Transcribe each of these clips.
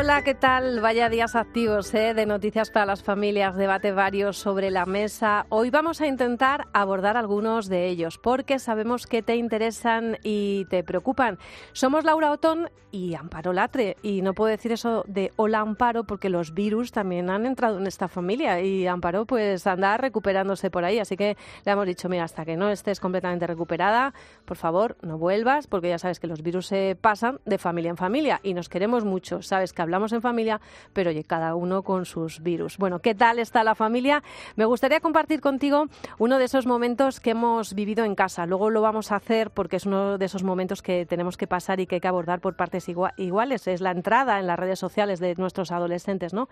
Hola, ¿qué tal? Vaya días activos ¿eh? de noticias para las familias, debate varios sobre la mesa. Hoy vamos a intentar abordar algunos de ellos porque sabemos que te interesan y te preocupan. Somos Laura Otón y Amparo Latre y no puedo decir eso de hola Amparo porque los virus también han entrado en esta familia y Amparo pues anda recuperándose por ahí, así que le hemos dicho, mira, hasta que no estés completamente recuperada, por favor, no vuelvas porque ya sabes que los virus se pasan de familia en familia y nos queremos mucho, sabes que hablamos en familia, pero oye, cada uno con sus virus. Bueno, ¿qué tal está la familia? Me gustaría compartir contigo uno de esos momentos que hemos vivido en casa. Luego lo vamos a hacer porque es uno de esos momentos que tenemos que pasar y que hay que abordar por partes iguales. Es la entrada en las redes sociales de nuestros adolescentes, ¿no?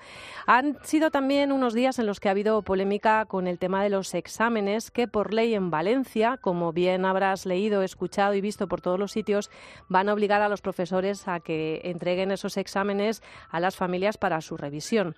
Han sido también unos días en los que ha habido polémica con el tema de los exámenes que por ley en Valencia, como bien habrás leído, escuchado y visto por todos los sitios, van a obligar a los profesores a que entreguen esos exámenes a las familias para su revisión.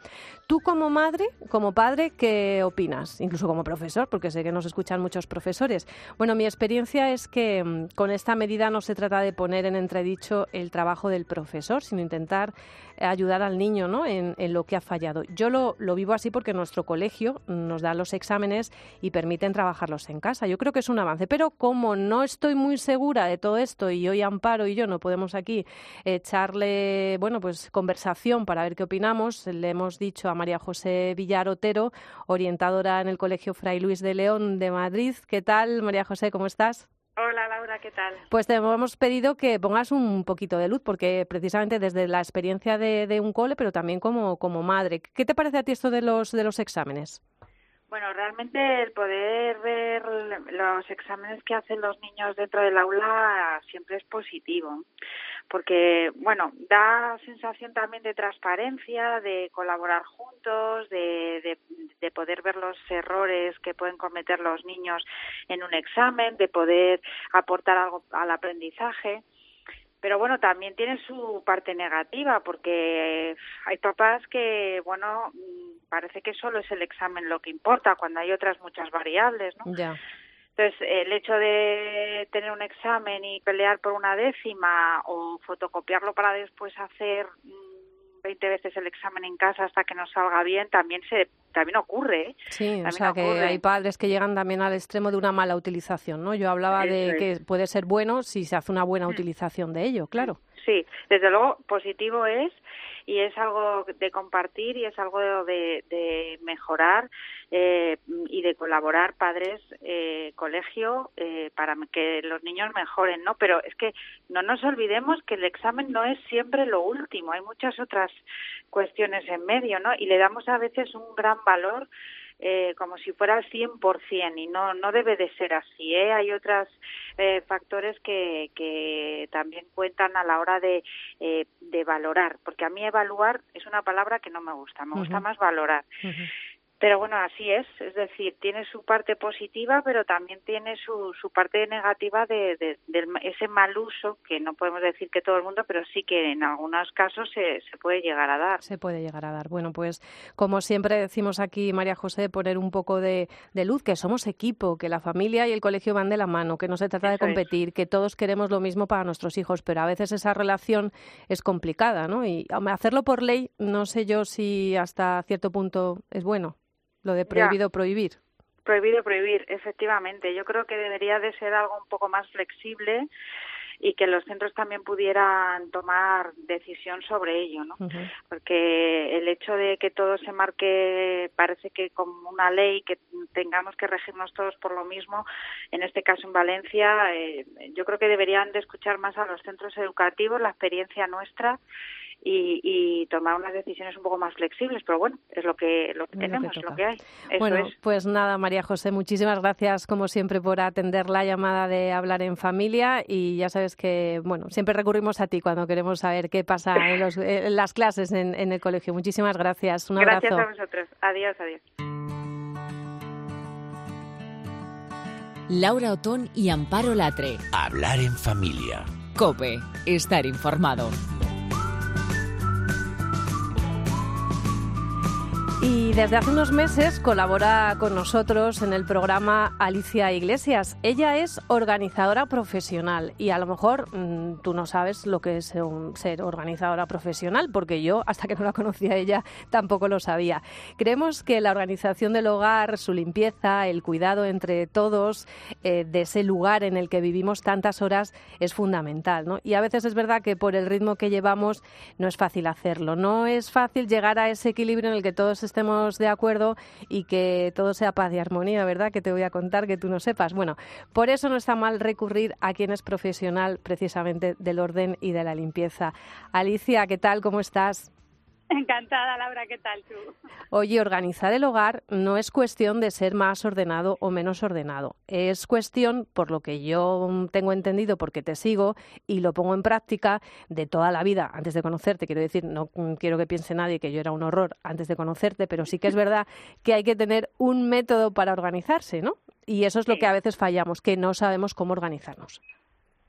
Tú como madre, como padre, ¿qué opinas? Incluso como profesor, porque sé que nos escuchan muchos profesores. Bueno, mi experiencia es que mm, con esta medida no se trata de poner en entredicho el trabajo del profesor, sino intentar ayudar al niño ¿no? en, lo que ha fallado. Yo lo, lo, vivo así porque nuestro colegio nos da los exámenes y permiten trabajarlos en casa. Yo creo que es un avance, pero como no estoy muy segura de todo esto y hoy Amparo y yo no podemos aquí echarle, bueno, pues conversación para ver qué opinamos, le hemos dicho a María José Villar Otero, orientadora en el Colegio Fray Luis de León de Madrid. ¿Qué tal, María José? ¿Cómo estás? Hola Laura, ¿qué tal? Pues te hemos pedido que pongas un poquito de luz, porque precisamente desde la experiencia de, un cole, pero también como, como madre, ¿qué te parece a ti esto de los, de los exámenes? Bueno, realmente el poder ver los exámenes que hacen los niños dentro del aula siempre es positivo, porque, bueno, da sensación también de transparencia, de colaborar juntos, de, de, poder ver los errores que pueden cometer los niños en un examen, de poder aportar algo al aprendizaje pero bueno, también tiene su parte negativa porque hay papás que, bueno, parece que solo es el examen lo que importa cuando hay otras muchas variables, ¿no? Ya. Entonces, el hecho de tener un examen y pelear por una décima o fotocopiarlo para después hacer 20 veces el examen en casa hasta que nos salga bien, también se también ocurre. ¿eh? Sí, o sea que hay padres que llegan también al extremo de una mala utilización, ¿no? Yo hablaba de que puede ser bueno si se hace una buena mm. utilización de ello, claro. Sí, desde luego positivo es y es algo de compartir y es algo de, mejorar eh, y de colaborar padres, eh, colegio, eh, para que los niños mejoren, ¿no? Pero es que no nos olvidemos que el examen no es siempre lo último, hay muchas otras cuestiones en medio, ¿no? Y le damos a veces un gran valor eh, como si fuera al 100% y no, no debe de ser así. ¿eh? Hay otros eh, factores que, que también cuentan a la hora de, eh, de valorar, porque a mí evaluar es una palabra que no me gusta, me gusta más valorar. Pero bueno, así es, es decir, tiene su parte positiva, pero también tiene su, su parte negativa de, de, ese mal uso, que no podemos decir que todo el mundo, pero sí que en algunos casos se, se puede llegar a dar. Se puede llegar a dar. Bueno, pues como siempre decimos aquí, María José, poner un poco de, de luz, que somos equipo, que la familia y el colegio van de la mano, que no se trata de competir, que todos queremos lo mismo para nuestros hijos, pero a veces esa relación es complicada, ¿no? Y hacerlo por ley, no sé yo si hasta cierto punto es bueno. Lo de prohibido prohibir. Prohibido prohibir, efectivamente. Yo creo que debería de ser algo un poco más flexible y que los centros también pudieran tomar decisión sobre ello, ¿no? Porque el hecho de que todo se marque parece que como una ley, que tengamos que regirnos todos por lo mismo, en este caso en Valencia, eh, yo creo que deberían de escuchar más a los centros educativos, la experiencia nuestra y, tomar unas decisiones un poco más flexibles, pero bueno, es lo que, lo que tenemos, lo que hay. bueno, pues nada, María José, muchísimas gracias como siempre por atender la llamada de hablar en familia y ya sabes que, bueno, siempre recurrimos a ti cuando queremos saber qué pasa en, las clases en, el colegio. Muchísimas gracias, un abrazo. Gracias a vosotros. Adiós, adiós. Laura Otón y Amparo Latre. Hablar en familia. Cope, estar informado. Y desde hace unos meses colabora con nosotros en el programa Alicia Iglesias. Ella es organizadora profesional y a lo mejor mm, tú no sabes lo que es ser organizadora profesional, porque yo, hasta que no la conocía ella, tampoco lo sabía. Creemos que la organización del hogar, su limpieza, el cuidado entre todos eh, de ese lugar en el que vivimos tantas horas es fundamental. ¿no? Y a veces es verdad que por el ritmo que llevamos no es fácil hacerlo. No es fácil llegar a ese equilibrio en el que todos estemos de acuerdo y que todo sea paz y armonía, ¿verdad? Que te voy a contar que tú no sepas. Bueno, por eso no está mal recurrir a quien es profesional precisamente del orden y de la limpieza. Alicia, ¿qué tal? ¿Cómo estás? Encantada, Laura, ¿qué tal tú? Oye, organizar el hogar no es cuestión de ser más ordenado o menos ordenado. Es cuestión, por lo que yo tengo entendido, porque te sigo y lo pongo en práctica de toda la vida antes de conocerte. Quiero decir, no quiero que piense nadie que yo era un horror antes de conocerte, pero sí que es verdad que hay que tener un método para organizarse, ¿no? Y eso es lo que a veces fallamos, que no sabemos cómo organizarnos.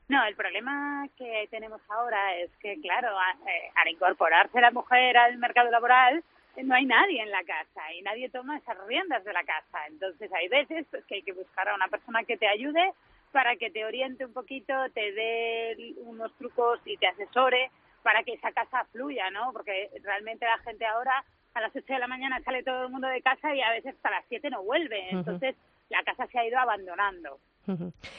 No, el problema que tenemos ahora es que, claro, eh, al incorporarse la mujer al mercado laboral, no hay nadie en la casa y nadie toma esas riendas de la casa. Entonces hay veces pues, que hay que buscar a una persona que te ayude para que te oriente un poquito, te dé unos trucos y te asesore para que esa casa fluya, ¿no? Porque realmente la gente ahora a las 8 de la mañana sale todo el mundo de casa y a veces hasta las 7 no vuelve. Entonces la casa se ha ido abandonando.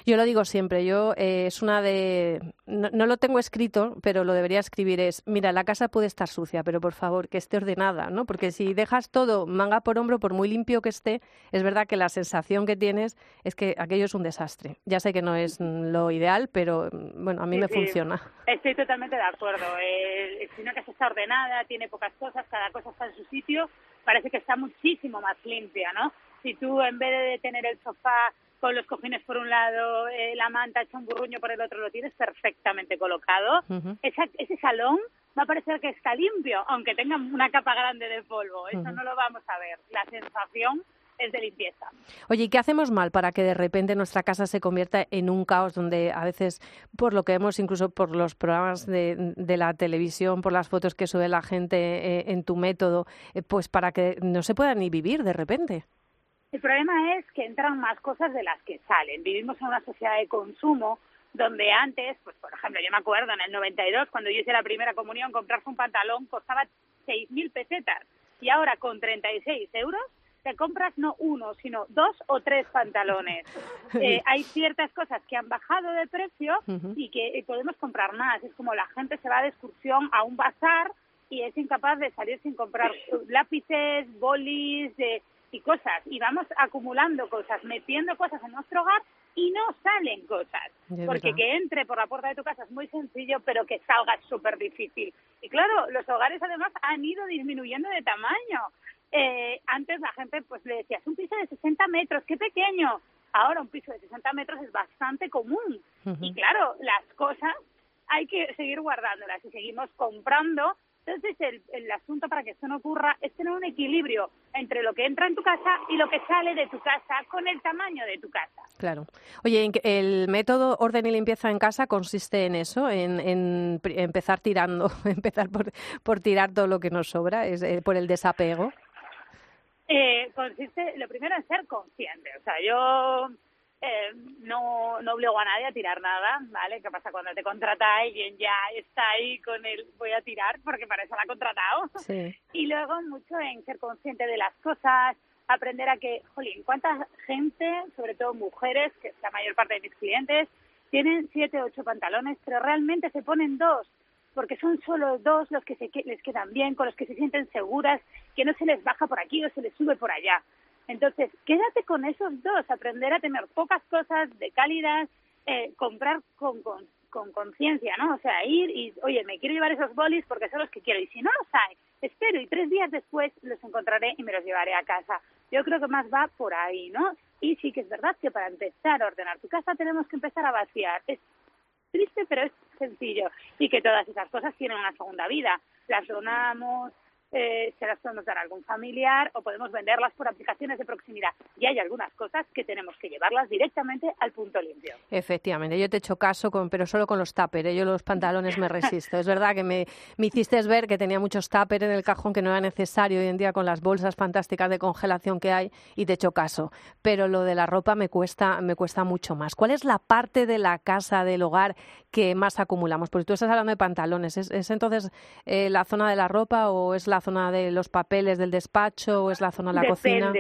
Yo lo digo siempre, yo eh, es una de... No, lo tengo escrito, pero lo debería escribir, es, mira, la casa puede estar sucia, pero por favor, que esté ordenada, ¿no? Porque si dejas todo manga por hombro, por muy limpio que esté, es verdad que la sensación que tienes es que aquello es un desastre. Ya sé que no es lo ideal, pero bueno, a mí me funciona. Estoy totalmente de acuerdo. Eh, si una casa está ordenada, tiene pocas cosas, cada cosa está en su sitio, parece que está muchísimo más limpia, ¿no? Si tú en vez de tener el sofá con los cojines por un lado, eh, la manta hecha un burruño por el otro, lo tienes perfectamente colocado. ese salón va a parecer que está limpio, aunque tenga una capa grande de polvo. Eso no lo vamos a ver. La sensación es de limpieza. Oye, ¿y qué hacemos mal para que de repente nuestra casa se convierta en un caos donde a veces, por lo que vemos incluso por los programas de, la televisión, por las fotos que sube la gente eh, en tu método, eh, pues para que no se pueda ni vivir de repente? El problema es que entran más cosas de las que salen. Vivimos en una sociedad de consumo donde antes, pues por ejemplo, yo me acuerdo en el 92, cuando yo hice la primera comunión, comprarse un pantalón costaba 6.000 pesetas y ahora con 36 euros te compras no uno, sino dos o tres pantalones. Eh, hay ciertas cosas que han bajado de precio y que eh, podemos comprar más. Es como la gente se va de excursión a un bazar y es incapaz de salir sin comprar lápices, bolis, de y cosas y vamos acumulando cosas, metiendo cosas en nuestro hogar y no salen cosas. porque que entre por la puerta de tu casa es muy sencillo, pero que salga es súper difícil. Y claro, los hogares además han ido disminuyendo de tamaño. Eh, antes la gente pues le decía, es un piso de 60 metros, qué pequeño. Ahora un piso de 60 metros es bastante común. Y claro, las cosas hay que seguir guardándolas y seguimos comprando entonces, el, el, asunto para que esto no ocurra es tener un equilibrio entre lo que entra en tu casa y lo que sale de tu casa con el tamaño de tu casa. Claro. Oye, el método orden y limpieza en casa consiste en eso, en, en empezar tirando, empezar por, por, tirar todo lo que nos sobra, es eh, por el desapego. Eh, consiste, lo primero en ser consciente. O sea, yo eh, no, no obligo a nadie a tirar nada, ¿vale? ¿Qué pasa cuando te contrata alguien ya está ahí con el voy a tirar porque para eso la ha contratado? Sí. Y luego mucho en ser consciente de las cosas, aprender a que, jolín, cuánta gente, sobre todo mujeres, que es la mayor parte de mis clientes, tienen siete, ocho pantalones, pero realmente se ponen dos, porque son solo dos los que se, les quedan bien, con los que se sienten seguras, que no se les baja por aquí o se les sube por allá. Entonces, quédate con esos dos, aprender a tener pocas cosas de calidad, eh, comprar con, con, conciencia, ¿no? O sea, ir y, oye, me quiero llevar esos bolis porque son los que quiero. Y si no los hay, espero y tres días después los encontraré y me los llevaré a casa. Yo creo que más va por ahí, ¿no? Y sí que es verdad que para empezar a ordenar tu casa tenemos que empezar a vaciar. Es triste, pero es sencillo. Y que todas esas cosas tienen una segunda vida. Las donamos, eh, se las podemos dar a algún familiar o podemos venderlas por aplicaciones de proximidad. Y hay algunas cosas que tenemos que llevarlas directamente al punto limpio. Efectivamente, yo te he hecho caso, con, pero solo con los tuppers. ¿eh? Yo los pantalones me resisto. es verdad que me, me hiciste ver que tenía muchos tuppers en el cajón que no era necesario hoy en día con las bolsas fantásticas de congelación que hay y te he hecho caso. Pero lo de la ropa me cuesta mucho más. ¿Cuál es la parte de la casa, del hogar, que más acumulamos? Porque tú estás hablando de pantalones. ¿Es, entonces eh, la zona de la ropa o es la zona de los papeles del despacho o es la zona de la cocina?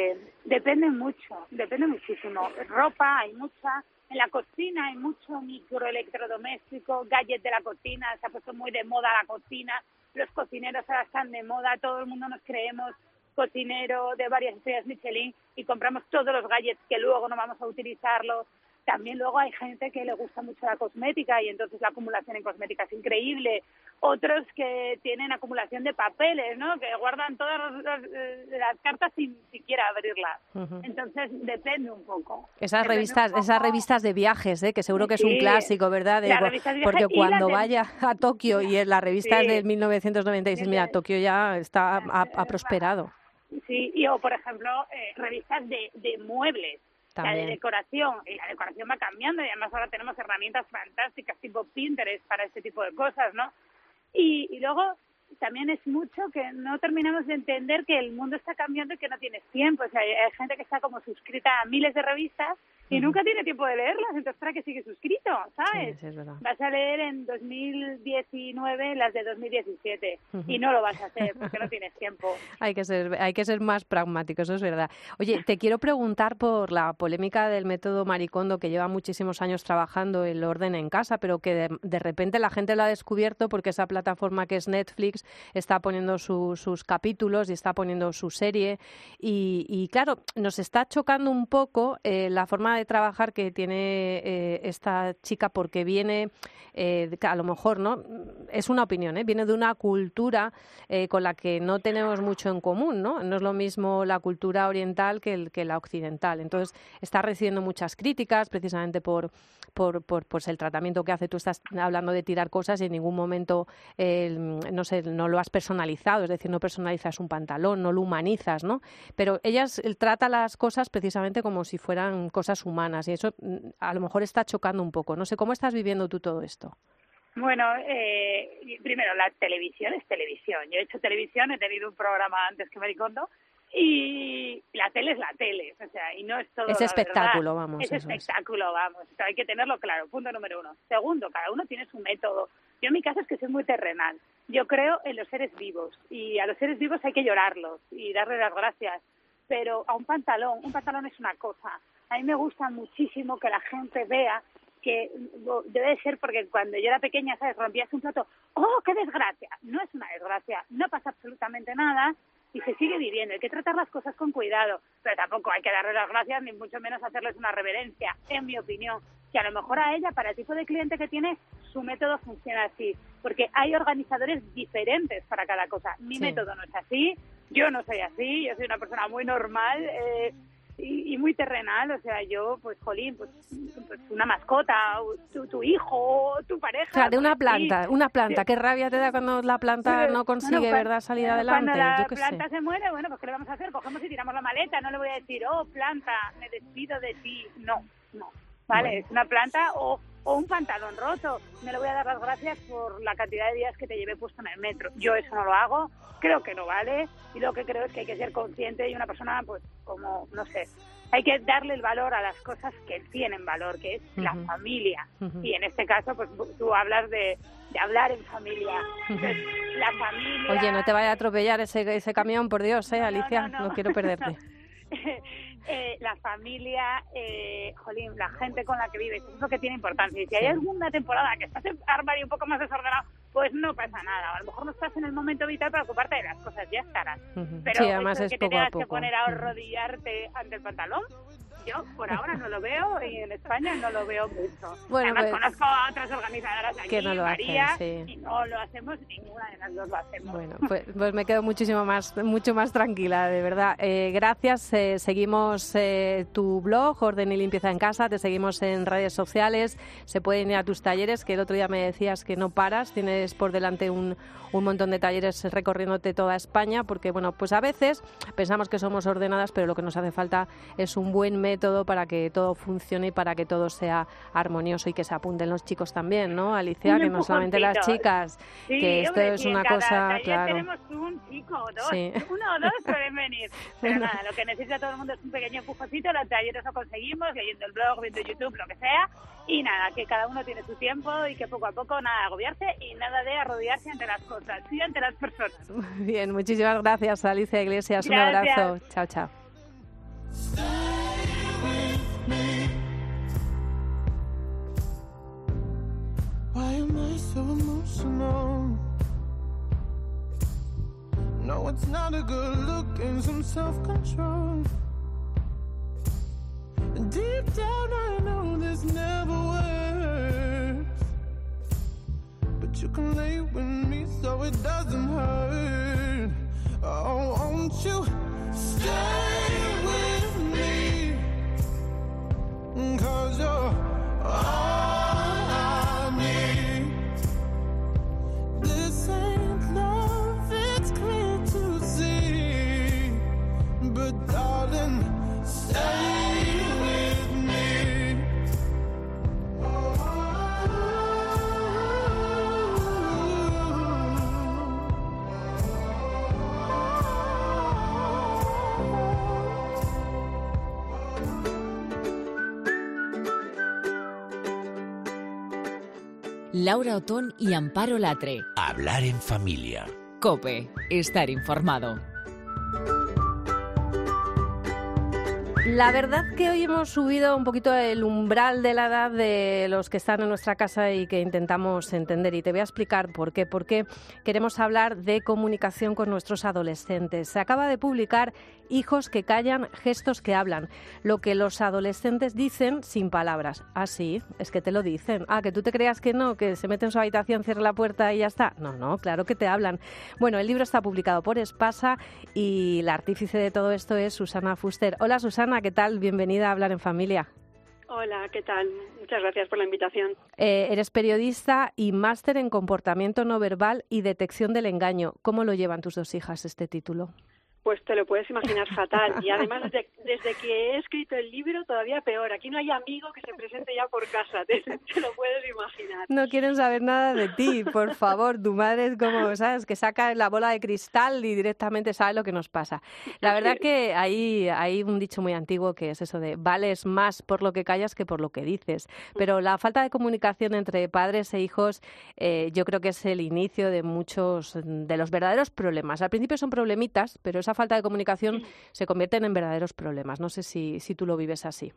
Depende mucho, depende muchísimo. Ropa hay mucha, en la cocina hay mucho microelectrodoméstico, gadget de la cocina, se ha puesto muy de moda la cocina, los cocineros ahora están de moda, todo el mundo nos creemos cocinero de varias estrellas Michelin y compramos todos los gadgets que luego no vamos a utilizarlos también luego hay gente que le gusta mucho la cosmética y entonces la acumulación en cosmética es increíble. Otros que tienen acumulación de papeles, ¿no? Que guardan todas eh, las cartas sin siquiera abrirlas. Entonces depende un poco. Esas revistas, esas revistas de viajes, ¿eh? Que seguro que es un clásico, ¿verdad? porque cuando vaya a Tokio y en la revista es de 1996, mira, Tokio ya está ha, prosperado. Sí, y o por ejemplo eh, revistas de, de muebles la de decoración, y la decoración va cambiando y además ahora tenemos herramientas fantásticas tipo Pinterest para este tipo de cosas, ¿no? Y, y luego también es mucho que no terminamos de entender que el mundo está cambiando y que no tienes tiempo. O sea, hay gente que está como suscrita a miles de revistas y nunca tiene tiempo de leerlas, entonces ¿para qué sigue suscrito? ¿Sabes? vas a leer en 2019 las de 2017 y no lo vas a hacer porque no tienes tiempo. hay que ser hay que ser más pragmático, eso es verdad. Oye, te quiero preguntar por la polémica del método Maricondo que lleva muchísimos años trabajando el orden en casa, pero que de, repente la gente lo ha descubierto porque esa plataforma que es Netflix está poniendo sus capítulos y está poniendo su serie y, claro, nos está chocando un poco eh, la forma de trabajar que tiene eh, esta chica porque viene, eh, a lo mejor, ¿no? Es una opinión, ¿eh? Viene de una cultura eh, con la que no tenemos mucho en común, ¿no? No es lo mismo la cultura oriental que, el, que la occidental. Entonces, está recibiendo muchas críticas precisamente por, por, por pues el tratamiento que hace. Tú estás hablando de tirar cosas y en ningún momento, no sé, no lo has personalizado, es decir, no personalizas un pantalón, no lo humanizas, ¿no? Pero ella trata las cosas precisamente como si fueran cosas humanas y eso mm, a lo mejor está chocando un poco. No sé, ¿cómo estás viviendo tú todo esto? Bueno, eh, primero, la televisión es televisión. Yo he hecho televisión, he tenido un programa antes que Maricondo y la tele es la tele, o sea, y no es todo. Es espectáculo, vamos. Es espectáculo, vamos. hay que tenerlo claro, punto número uno. Segundo, cada uno tiene su método. Yo en mi caso es que soy muy terrenal. Yo creo en los seres vivos y a los seres vivos hay que llorarlos y darles las gracias. Pero a un pantalón, un pantalón es una cosa, a mí me gusta muchísimo que la gente vea que debe ser porque cuando yo era pequeña, ¿sabes? Rompías un plato, ¡oh, qué desgracia! No es una desgracia, no pasa absolutamente nada y se sigue viviendo. Hay que tratar las cosas con cuidado, pero tampoco hay que darle las gracias ni mucho menos hacerles una reverencia, en mi opinión. Que a lo mejor a ella, para el tipo de cliente que tiene, su método funciona así, porque hay organizadores diferentes para cada cosa. Mi método no es así, yo no soy así, yo soy una persona muy normal. Eh, y, muy terrenal, o sea, yo, pues, jolín, pues, pues una mascota, tu, tu, hijo, tu pareja. O sea, de una planta, una planta, qué rabia te da cuando la planta no consigue, ¿verdad?, salir adelante. Cuando la planta se muere, bueno, pues, ¿qué le vamos a hacer? Cogemos y tiramos la maleta, no le voy a decir, oh, planta, me despido de ti. No, no, ¿vale? Es una planta o o un pantalón roto. Me le voy a dar las gracias por la cantidad de días que te llevé puesto en el metro. Yo eso no lo hago, creo que no vale y lo que creo es que hay que ser consciente y una persona, pues, como, no sé, hay que darle el valor a las cosas que tienen valor, que es la familia. Y en este caso, pues tú hablas de, de hablar en familia. la familia... Oye, no te vaya a atropellar ese, ese camión, por Dios, ¿eh, Alicia? no quiero perderte. eh, la familia, eh, jolín, la gente con la que vives, eso es lo que tiene importancia. Y si hay alguna temporada que estás en armario un poco más desordenado, pues no pasa nada. A lo mejor no estás en el momento vital para ocuparte de las cosas, ya estarás. Pero sí, además es que te tengas que poner a arrodillarte ante el pantalón, Yo por ahora no lo veo y en España no lo veo mucho. Bueno, Además pues, conozco a otras organizadoras aquí, que no lo hacen, María, sí. y no lo hacemos, ninguna de las dos lo hacemos. Bueno, pues, pues me quedo muchísimo más, mucho más tranquila, de verdad. Eh, gracias. eh, seguimos eh, tu blog, Orden y Limpieza en Casa. Te seguimos en redes sociales. Se pueden ir a tus talleres, que el otro día me decías que no paras. Tienes por delante un, un montón de talleres recorriéndote toda España, porque, bueno, pues a veces pensamos que somos ordenadas, pero lo que nos hace falta es un buen método para que todo funcione y para que todo sea armonioso y que se apunten los chicos también, ¿no, Alicia? Un que no solamente las chicas, Sí, que esto hombre, es una cada cosa, claro. tenemos un chico o dos, Sí. uno o dos suelen venir. Pero nada, lo que necesita todo el mundo es un pequeño empujoncito, los talleres lo conseguimos, leyendo el blog, viendo YouTube, lo que sea. Y nada, que cada uno tiene su tiempo y que poco a poco nada agobiarse y nada de arrodillarse ante las cosas, sí ante las personas. Bien, muchísimas gracias, Alicia Iglesias. Un abrazo. Chao, chao. Why am I so emotional? No, it's not a good look and some self control. Deep down, I know this never works. But you can lay with me so it doesn't hurt. Oh, won't you stay with me? Cause you're all Laura Otón y Amparo Latre. Hablar en familia. Cope, estar informado. La verdad que hoy hemos subido un poquito el umbral de la edad de los que están en nuestra casa y que intentamos entender. Y te voy a explicar por qué. Porque queremos hablar de comunicación con nuestros adolescentes. Se acaba de publicar Hijos que callan, gestos que hablan. Lo que los adolescentes dicen sin palabras. Ah, sí, es que te lo dicen. Ah, que tú te creas que no, que se mete en su habitación, cierra la puerta y ya está. No, no, claro que te hablan. Bueno, el libro está publicado por Espasa y la artífice de todo esto es Susana Fuster. Hola Susana, ¿qué tal? Bienvenida a Hablar en Familia. Hola, ¿qué tal? Muchas gracias por la invitación. Eh, eres periodista y máster en comportamiento no verbal y detección del engaño. ¿Cómo lo llevan tus dos hijas este título? Pues te lo puedes imaginar fatal. Y además, desde, desde que he escrito el libro, todavía peor. Aquí no hay amigo que se presente ya por casa. Te, te lo puedes imaginar. No quieren saber nada de ti, por favor. Tu madre es como, ¿sabes? Que saca la bola de cristal y directamente sabe lo que nos pasa. La verdad que hay, hay un dicho muy antiguo que es eso de vales más por lo que callas que por lo que dices. Pero la falta de comunicación entre padres e hijos eh, yo creo que es el inicio de muchos de los verdaderos problemas. Al principio son problemitas, pero esa falta de comunicación se convierten en verdaderos problemas. No sé si, si tú lo vives así.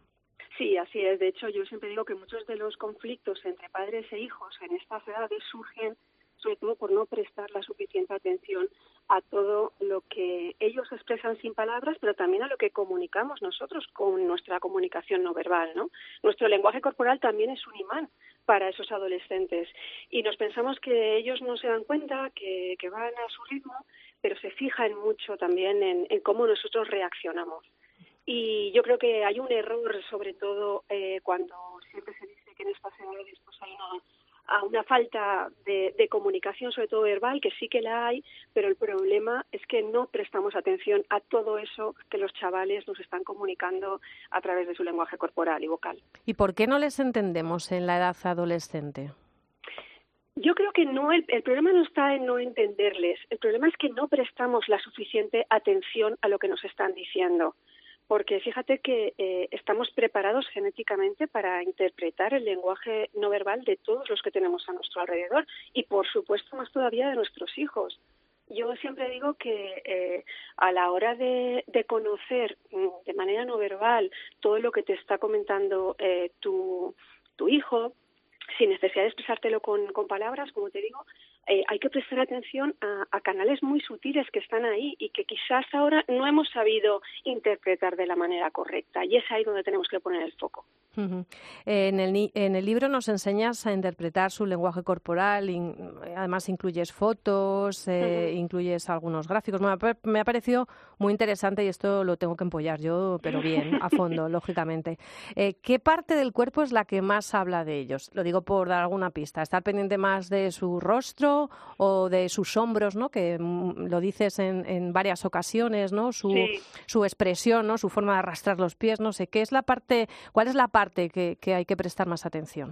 Sí, así es. De hecho, yo siempre digo que muchos de los conflictos entre padres e hijos en estas edades surgen sobre todo por no prestar la suficiente atención a todo lo que ellos expresan sin palabras, pero también a lo que comunicamos nosotros con nuestra comunicación no verbal, ¿no? Nuestro lenguaje corporal también es un imán para esos adolescentes y nos pensamos que ellos no se dan cuenta, que, que van a su ritmo, pero se fijan mucho también en, cómo nosotros reaccionamos. Y yo creo que hay un error, sobre todo eh, cuando siempre se dice que en estas edades hay una, falta de, comunicación, sobre todo verbal, que sí que la hay, pero el problema es que no prestamos atención a todo eso que los chavales nos están comunicando a través de su lenguaje corporal y vocal. ¿Y por qué no les entendemos en la edad adolescente? Yo creo que no, el, problema no está en no entenderles, el problema es que no prestamos la suficiente atención a lo que nos están diciendo porque fíjate que eh, estamos preparados genéticamente para interpretar el lenguaje no verbal de todos los que tenemos a nuestro alrededor y, por supuesto, más todavía de nuestros hijos. Yo siempre digo que eh, a la hora de, de, conocer de manera no verbal todo lo que te está comentando eh, tu, tu hijo, sin necesidad de expresártelo con, con palabras, como te digo, eh, hay que prestar atención a, a, canales muy sutiles que están ahí y que quizás ahora no hemos sabido interpretar de la manera correcta. Y es ahí donde tenemos que poner el foco. en, el, en el libro nos enseñas a interpretar su lenguaje corporal, además incluyes fotos, eh, incluyes algunos gráficos. Me ha, parecido muy interesante y esto lo tengo que empollar yo, pero bien, a fondo, lógicamente. Eh, ¿Qué parte del cuerpo es la que más habla de ellos? Lo digo por dar alguna pista. ¿Estar pendiente más de su rostro o de sus hombros, ¿no? que mm, lo dices en, en varias ocasiones, ¿no? Su, su expresión, ¿no? su forma de arrastrar los pies, no sé. ¿Qué es la parte, ¿Cuál es la parte que, que hay que prestar más atención?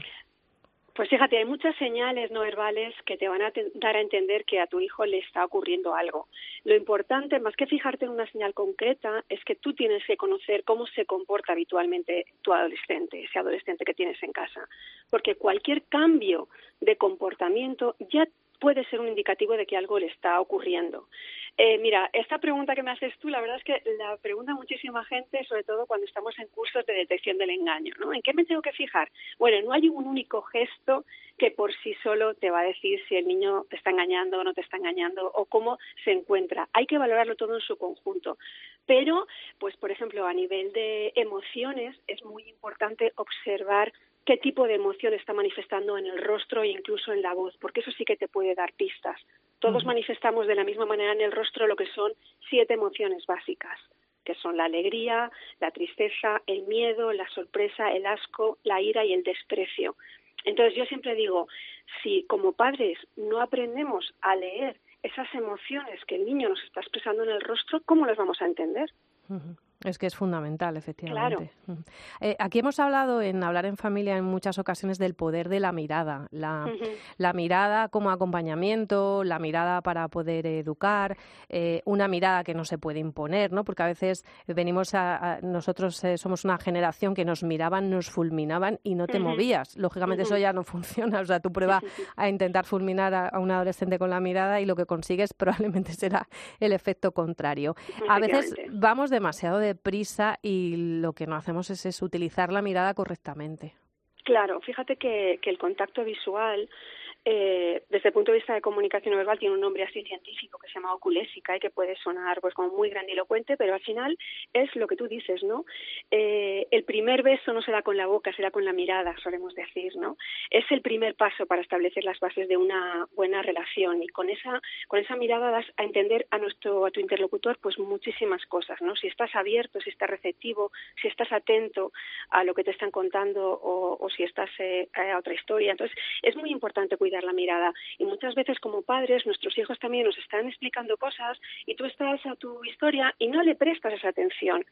Pues fíjate, hay muchas señales no verbales que te van a dar a entender que a tu hijo le está ocurriendo algo. Lo importante, más que fijarte en una señal concreta, es que tú tienes que conocer cómo se comporta habitualmente tu adolescente, ese adolescente que tienes en casa. Porque cualquier cambio de comportamiento ya puede ser un indicativo de que algo le está ocurriendo. Eh, mira, esta pregunta que me haces tú, la verdad es que la pregunta muchísima gente, sobre todo cuando estamos en cursos de detección del engaño, ¿no? ¿En qué me tengo que fijar? Bueno, no hay un único gesto que por sí solo te va a decir si el niño te está engañando o no te está engañando o cómo se encuentra. Hay que valorarlo todo en su conjunto. Pero, pues, por ejemplo, a nivel de emociones, es muy importante observar qué tipo de emoción está manifestando en el rostro e incluso en la voz, porque eso sí que te puede dar pistas. Todos manifestamos de la misma manera en el rostro lo que son siete emociones básicas, que son la alegría, la tristeza, el miedo, la sorpresa, el asco, la ira y el desprecio. Entonces yo siempre digo, si como padres no aprendemos a leer esas emociones que el niño nos está expresando en el rostro, ¿cómo las vamos a entender? Es que es fundamental, efectivamente. Eh, aquí hemos hablado en hablar en familia en muchas ocasiones del poder de la mirada, la, mirada como acompañamiento, la mirada para poder educar, eh, una mirada que no se puede imponer, ¿no? Porque a veces venimos a, nosotros eh, somos una generación que nos miraban, nos fulminaban y no te movías. Lógicamente eso ya no funciona. O sea, tú pruebas a intentar fulminar a, un adolescente con la mirada y lo que consigues probablemente será el efecto contrario. A veces vamos demasiado de prisa y lo que no hacemos es, utilizar la mirada correctamente. Claro, fíjate que, que el contacto visual eh, desde el punto de vista de comunicación verbal tiene un nombre así científico que se llama oculésica y que puede sonar pues como muy grandilocuente, pero al final es lo que tú dices, ¿no? Eh, el primer beso no se da con la boca, se da con la mirada, solemos decir, ¿no? Es el primer paso para establecer las bases de una buena relación y con esa con esa mirada das a entender a nuestro a tu interlocutor pues muchísimas cosas, ¿no? Si estás abierto, si estás receptivo, si estás atento a lo que te están contando o, o si estás eh, a otra historia, entonces es muy importante cuidar la mirada. Y muchas veces como padres, nuestros hijos también nos están explicando cosas y tú estás a tu historia y no le prestas esa atención.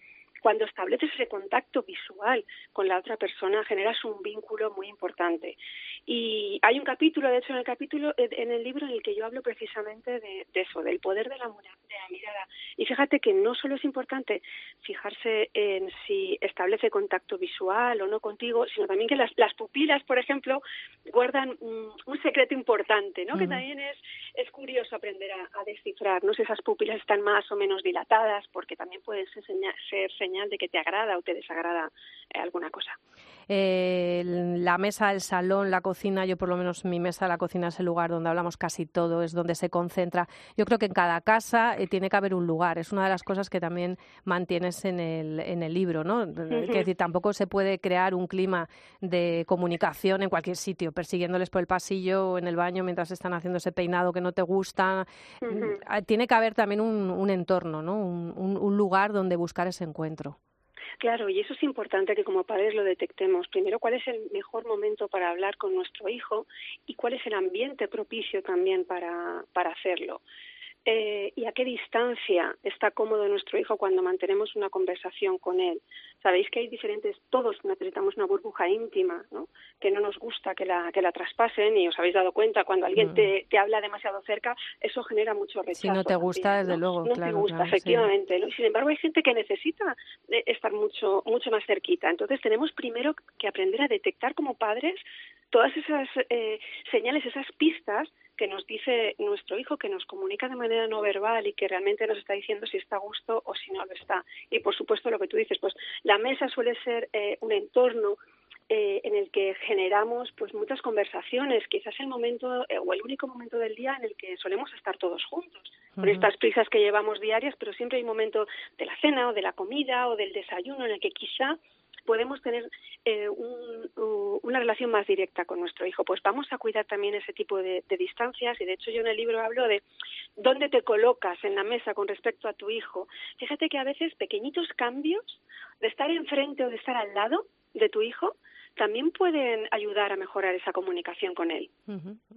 Cuando estableces ese contacto visual con la otra persona, generas un vínculo muy importante. Y hay un capítulo, de hecho, en el capítulo, en el libro en el que yo hablo precisamente de, eso, del poder de la, de la mirada. Y fíjate que no solo es importante fijarse en si establece contacto visual o no contigo, sino también que las, las pupilas, por ejemplo, guardan un secreto importante, ¿no? Que también es, es curioso aprender a, descifrar, ¿no? Si esas pupilas están más o menos dilatadas, porque también pueden ser, ser señal de que te agrada o te desagrada eh, alguna cosa. Eh, la mesa, el salón, la cocina, yo por lo menos mi mesa, la cocina es el lugar donde hablamos casi todo, es donde se concentra. Yo creo que en cada casa eh, tiene que haber un lugar, es una de las cosas que también mantienes en el, en el libro, ¿no? Es decir, tampoco se puede crear un clima de comunicación en cualquier sitio, persiguiéndoles por el pasillo o en el baño mientras están haciendo ese peinado que no te gusta. Mm, tiene que haber también un, un entorno, ¿no? un lugar donde buscar ese encuentro. Claro, y eso es importante que como padres lo detectemos. Primero, cuál es el mejor momento para hablar con nuestro hijo y cuál es el ambiente propicio también para, para hacerlo eh, y a qué distancia está cómodo nuestro hijo cuando mantenemos una conversación con él. Sabéis que hay diferentes, todos necesitamos una burbuja íntima, ¿no? Que no nos gusta que la, que la traspasen y os habéis dado cuenta cuando alguien mm. te, te habla demasiado cerca, eso genera mucho rechazo. Si no te gusta, desde luego, no claro. te gusta, efectivamente. ¿no? Sin embargo, hay gente que necesita eh, estar mucho, mucho más cerquita. Entonces, tenemos primero que aprender a detectar como padres todas esas eh, señales, esas pistas que nos dice nuestro hijo, que nos comunica de manera no verbal y que realmente nos está diciendo si está a gusto o si no lo está. Y por supuesto lo que tú dices, pues la mesa suele ser eh, un entorno eh, en el que generamos pues muchas conversaciones, quizás el momento eh, o el único momento del día en el que solemos estar todos juntos, con estas prisas que llevamos diarias, pero siempre hay un momento de la cena o de la comida o del desayuno en el que quizá podemos tener eh, una relación más directa con nuestro hijo. Pues vamos a cuidar también ese tipo de, distancias y de hecho yo en el libro hablo de dónde te colocas en la mesa con respecto a tu hijo. Fíjate que a veces pequeñitos cambios de estar enfrente o de estar al lado de tu hijo también pueden ayudar a mejorar esa comunicación con él.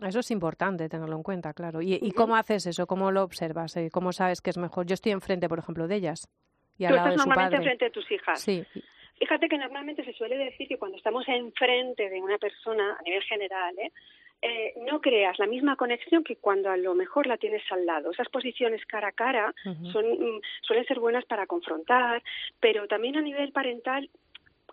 Eso es importante tenerlo en cuenta, claro. ¿Y, cómo haces eso? ¿Cómo lo observas? Eh, ¿Cómo sabes que es mejor? Yo estoy enfrente, por ejemplo, de ellas. Y al Tú estás normalmente enfrente de tus hijas. Sí. Fíjate que normalmente se suele decir que cuando estamos enfrente de una persona, a nivel general, ¿eh? Eh, no creas la misma conexión que cuando a lo mejor la tienes al lado. Esas posiciones cara a cara son, mm, suelen ser buenas para confrontar, pero también a nivel parental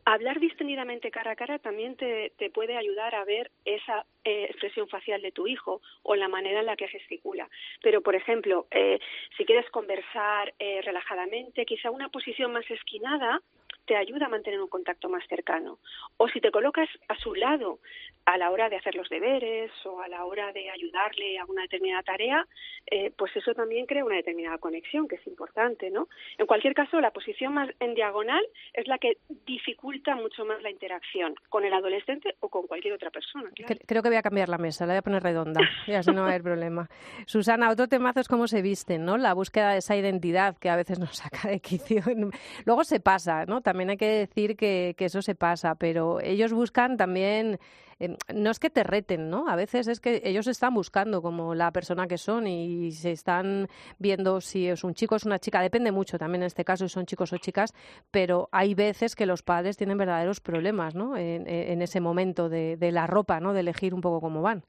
Hablar distendidamente cara a cara también te, te puede ayudar a ver esa eh, expresión facial de tu hijo o la manera en la que gesticula. Pero, por ejemplo, eh, si quieres conversar eh, relajadamente, quizá una posición más esquinada te ayuda a mantener un contacto más cercano. O si te colocas a su lado a la hora de hacer los deberes o a la hora de ayudarle a una determinada tarea, eh, pues eso también crea una determinada conexión, que es importante, ¿no? En cualquier caso, la posición más en diagonal es la que dificulta mucho más la interacción con el adolescente o con cualquier otra persona. Creo que voy a cambiar la mesa, la voy a poner redonda, y así no va a haber problema. Susana, otro temazo es cómo se visten, ¿no? La búsqueda de esa identidad que a veces nos saca de quicio. Luego se pasa, ¿no? También hay que decir que, que eso se pasa, pero ellos buscan también Em, no es que te reten, ¿no? A veces es que ellos están buscando como la persona que son y se están viendo si es un chico o es una chica. Depende mucho también en este caso si son chicos o chicas, pero hay veces que los padres tienen verdaderos problemas, ¿no? En, ese momento de, de la ropa, ¿no? De elegir un poco cómo van.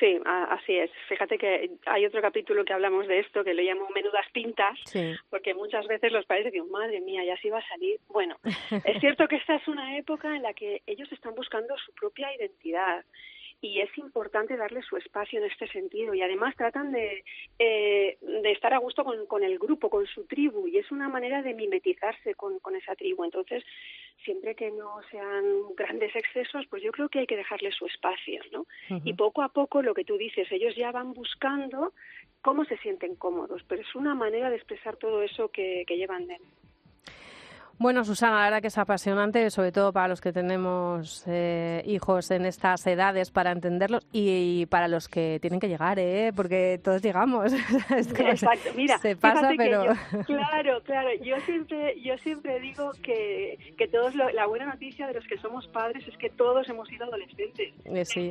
Sí, así es. Fíjate que hay otro capítulo que hablamos de esto que le llamo menudas pintas, porque muchas veces los padres dicen, madre mía, ya sí va a salir. Bueno, es cierto que esta es una época en la que ellos están buscando su propia identidad y es importante darle su espacio en este sentido y además tratan de, eh, de estar a gusto con, con, el grupo, con su tribu y es una manera de mimetizarse con, con esa tribu. Entonces, siempre que no sean grandes excesos, pues yo creo que hay que dejarle su espacio, ¿no? Y poco a poco lo que tú dices, ellos ya van buscando cómo se sienten cómodos, pero es una manera de expresar todo eso que, que llevan dentro. Bueno, Susana, la verdad que es apasionante, sobre todo para los que tenemos eh, hijos en estas edades, para entenderlos y, para los que tienen que llegar, ¿eh? porque todos llegamos. Exacto, mira, se pasa, pero... claro, claro, yo siempre, yo siempre digo que, que todos, la buena noticia de los que somos padres es que todos hemos sido adolescentes. Eh, sí.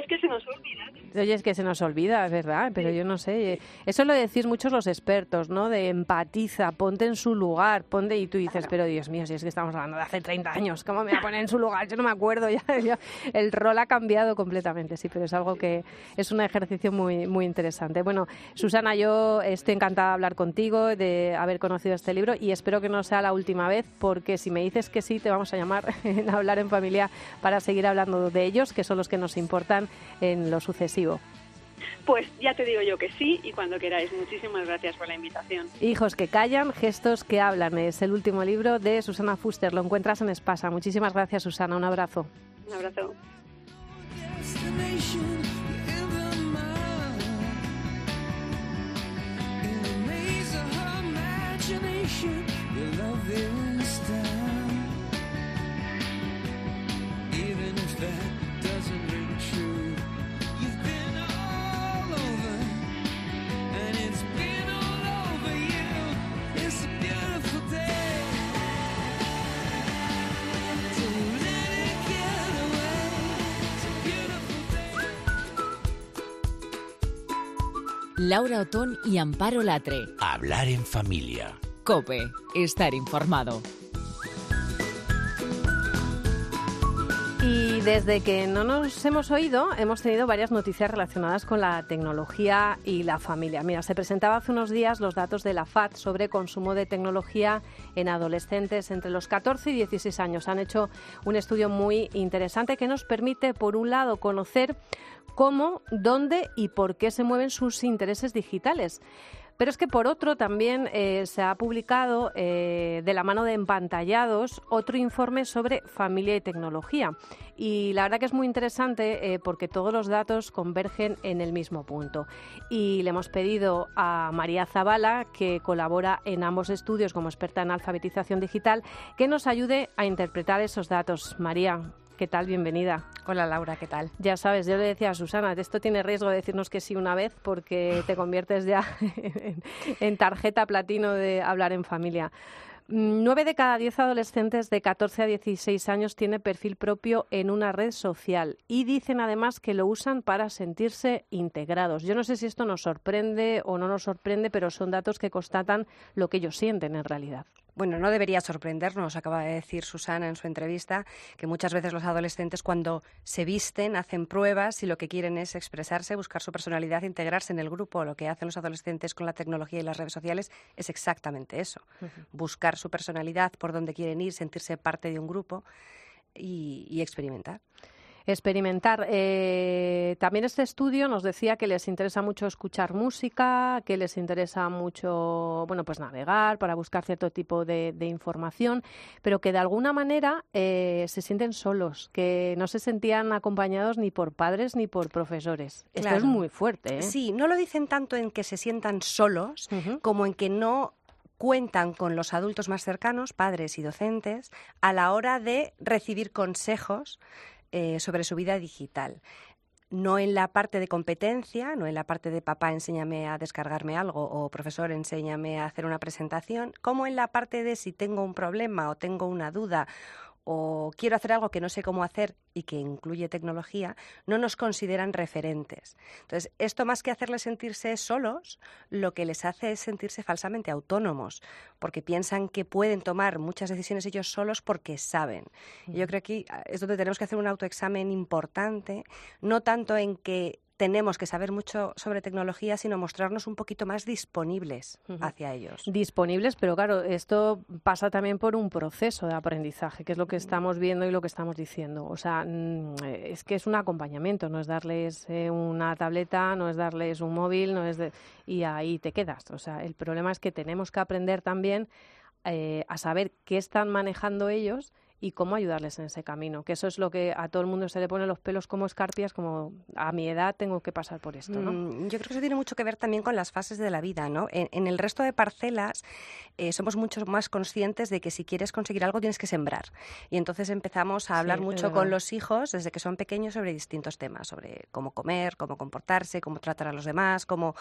es que se nos olvida. Oye, es que se nos olvida, es verdad, pero yo no sé. Eso lo decís muchos los expertos, ¿no? De empatiza, ponte en su lugar, ponte y tú dices, pero Dios mío, si es que estamos hablando de hace 30 años, ¿cómo me voy a poner en su lugar? Yo no me acuerdo, ya, el rol ha cambiado completamente, sí, pero es algo que es un ejercicio muy, muy interesante. Bueno, Susana, yo estoy encantada de hablar contigo, de haber conocido este libro y espero que no sea la última vez, porque si me dices que sí, te vamos a llamar a hablar en familia para seguir hablando de ellos, que son los que nos importan en lo sucesivo. Pues ya te digo yo que sí y cuando queráis. Muchísimas gracias por la invitación. Hijos que callan, gestos que hablan. Es el último libro de Susana Fuster. Lo encuentras en Espasa. Muchísimas gracias, Susana. Un abrazo. Un abrazo. Laura Otón y Amparo Latre. Hablar en familia. Cope, estar informado. Y desde que no nos hemos oído, hemos tenido varias noticias relacionadas con la tecnología y la familia. Mira, se presentaba hace unos días los datos de la FAD sobre consumo de tecnología en adolescentes entre los 14 y 16 años. Han hecho un estudio muy interesante que nos permite, por un lado, conocer cómo, dónde y por qué se mueven sus intereses digitales. Pero es que por otro también eh, se ha publicado eh, de la mano de Empantallados otro informe sobre familia y tecnología. Y la verdad que es muy interesante eh, porque todos los datos convergen en el mismo punto. Y le hemos pedido a María Zavala, que colabora en ambos estudios como experta en alfabetización digital, que nos ayude a interpretar esos datos. María, ¿Qué tal? Bienvenida. Hola Laura, ¿qué tal? Ya sabes, yo le decía a Susana, esto tiene riesgo de decirnos que sí una vez porque te conviertes ya en tarjeta platino de hablar en familia. Mm, nueve de cada diez adolescentes de 14 a 16 años tiene perfil propio en una red social y dicen además que lo usan para sentirse integrados. Yo no sé si esto nos sorprende o no nos sorprende, pero son datos que constatan lo que ellos sienten en realidad. Bueno, no debería sorprendernos, acaba de decir Susana en su entrevista, que muchas veces los adolescentes cuando se visten hacen pruebas y lo que quieren es expresarse, buscar su personalidad, integrarse en el grupo. Lo que hacen los adolescentes con la tecnología y las redes sociales es exactamente eso, buscar su personalidad, por dónde quieren ir, sentirse parte de un grupo y experimentar experimentar. Eh, también este estudio nos decía que les interesa mucho escuchar música, que les interesa mucho, bueno, pues navegar para buscar cierto tipo de, información, pero que de alguna manera eh, se sienten solos, que no se sentían acompañados ni por padres ni por profesores. Esto es muy fuerte. ¿eh? Sí, no lo dicen tanto en que se sientan solos como en que no cuentan con los adultos más cercanos, padres y docentes, a la hora de recibir consejos eh, sobre su vida digital. No en la parte de competencia, no en la parte de papá enséñame a descargarme algo o profesor enséñame a hacer una presentación, como en la parte de si tengo un problema o tengo una duda o quiero hacer algo que no sé cómo hacer y que incluye tecnología, no nos consideran referentes. Entonces, esto más que hacerles sentirse solos, lo que les hace es sentirse falsamente autónomos, porque piensan que pueden tomar muchas decisiones ellos solos porque saben. Y yo creo que aquí ah, es donde tenemos que hacer un autoexamen importante, no tanto en que tenemos que saber mucho sobre tecnología, sino mostrarnos un poquito más disponibles hacia ellos. Disponibles, pero claro, esto pasa también por un proceso de aprendizaje, que es lo que estamos viendo y lo que estamos diciendo. O sea, mm, es que es un acompañamiento, no es darles eh, una tableta, no es darles un móvil, no es y ahí te quedas. O sea, el problema es que tenemos que aprender también eh, a saber qué están manejando ellos y cómo ayudarles en ese camino. Que eso es lo que a todo el mundo se le pone los pelos como escarpias, como a mi edad tengo que pasar por esto. ¿no? Mm, yo creo que eso tiene mucho que ver también con las fases de la vida. ¿no? En, el resto de parcelas eh, somos mucho más conscientes de que si quieres conseguir algo tienes que sembrar. Y entonces empezamos a hablar mucho con los hijos desde que son pequeños sobre distintos temas, sobre cómo comer, cómo comportarse, cómo tratar a los demás, cómo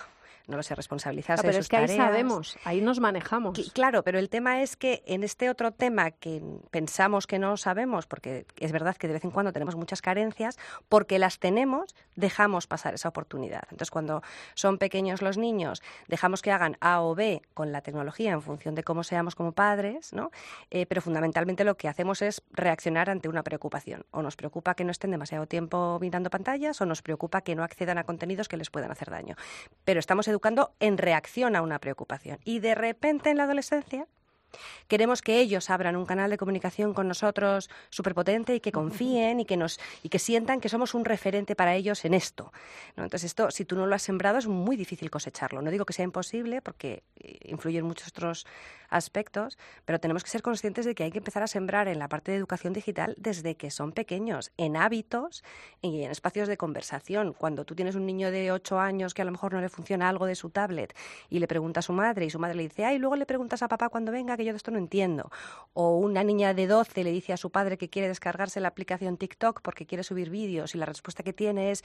no lo sé, responsabilizarse pero de es que ahí sabemos, ahí nos manejamos. claro, pero el tema es que en este otro tema que pensamos que no sabemos, porque es verdad que de vez en cuando tenemos muchas carencias, porque las tenemos, dejamos pasar esa oportunidad. Entonces, cuando son pequeños los niños, dejamos que hagan A o B con la tecnología en función de cómo seamos como padres, ¿no? Eh, pero fundamentalmente lo que hacemos es reaccionar ante una preocupación. O nos preocupa que no estén demasiado tiempo mirando pantallas, o nos preocupa que no accedan a contenidos que les puedan hacer daño. Pero estamos educando en reacción a una preocupación. Y de repente en la adolescencia Queremos que ellos abran un canal de comunicación con nosotros superpotente y que confíen y que nos y que sientan que somos un referente para ellos en esto. Entonces esto, si tú no lo has sembrado, es muy difícil cosecharlo. No digo que sea imposible porque eh, influyen muchos otros aspectos, pero tenemos que ser conscientes de que hay que empezar a sembrar en la parte de educación digital desde que son pequeños, en hábitos y en espacios de conversación. Cuando tú tienes un niño de 8 años que a lo mejor no le funciona algo de su tablet y le pregunta a su madre y su madre le dice, ay, luego le preguntas a papá cuando venga que yo de esto no entiendo. O una niña de 12 le dice a su padre que quiere descargarse la aplicación TikTok porque quiere subir vídeos y la respuesta que tiene es,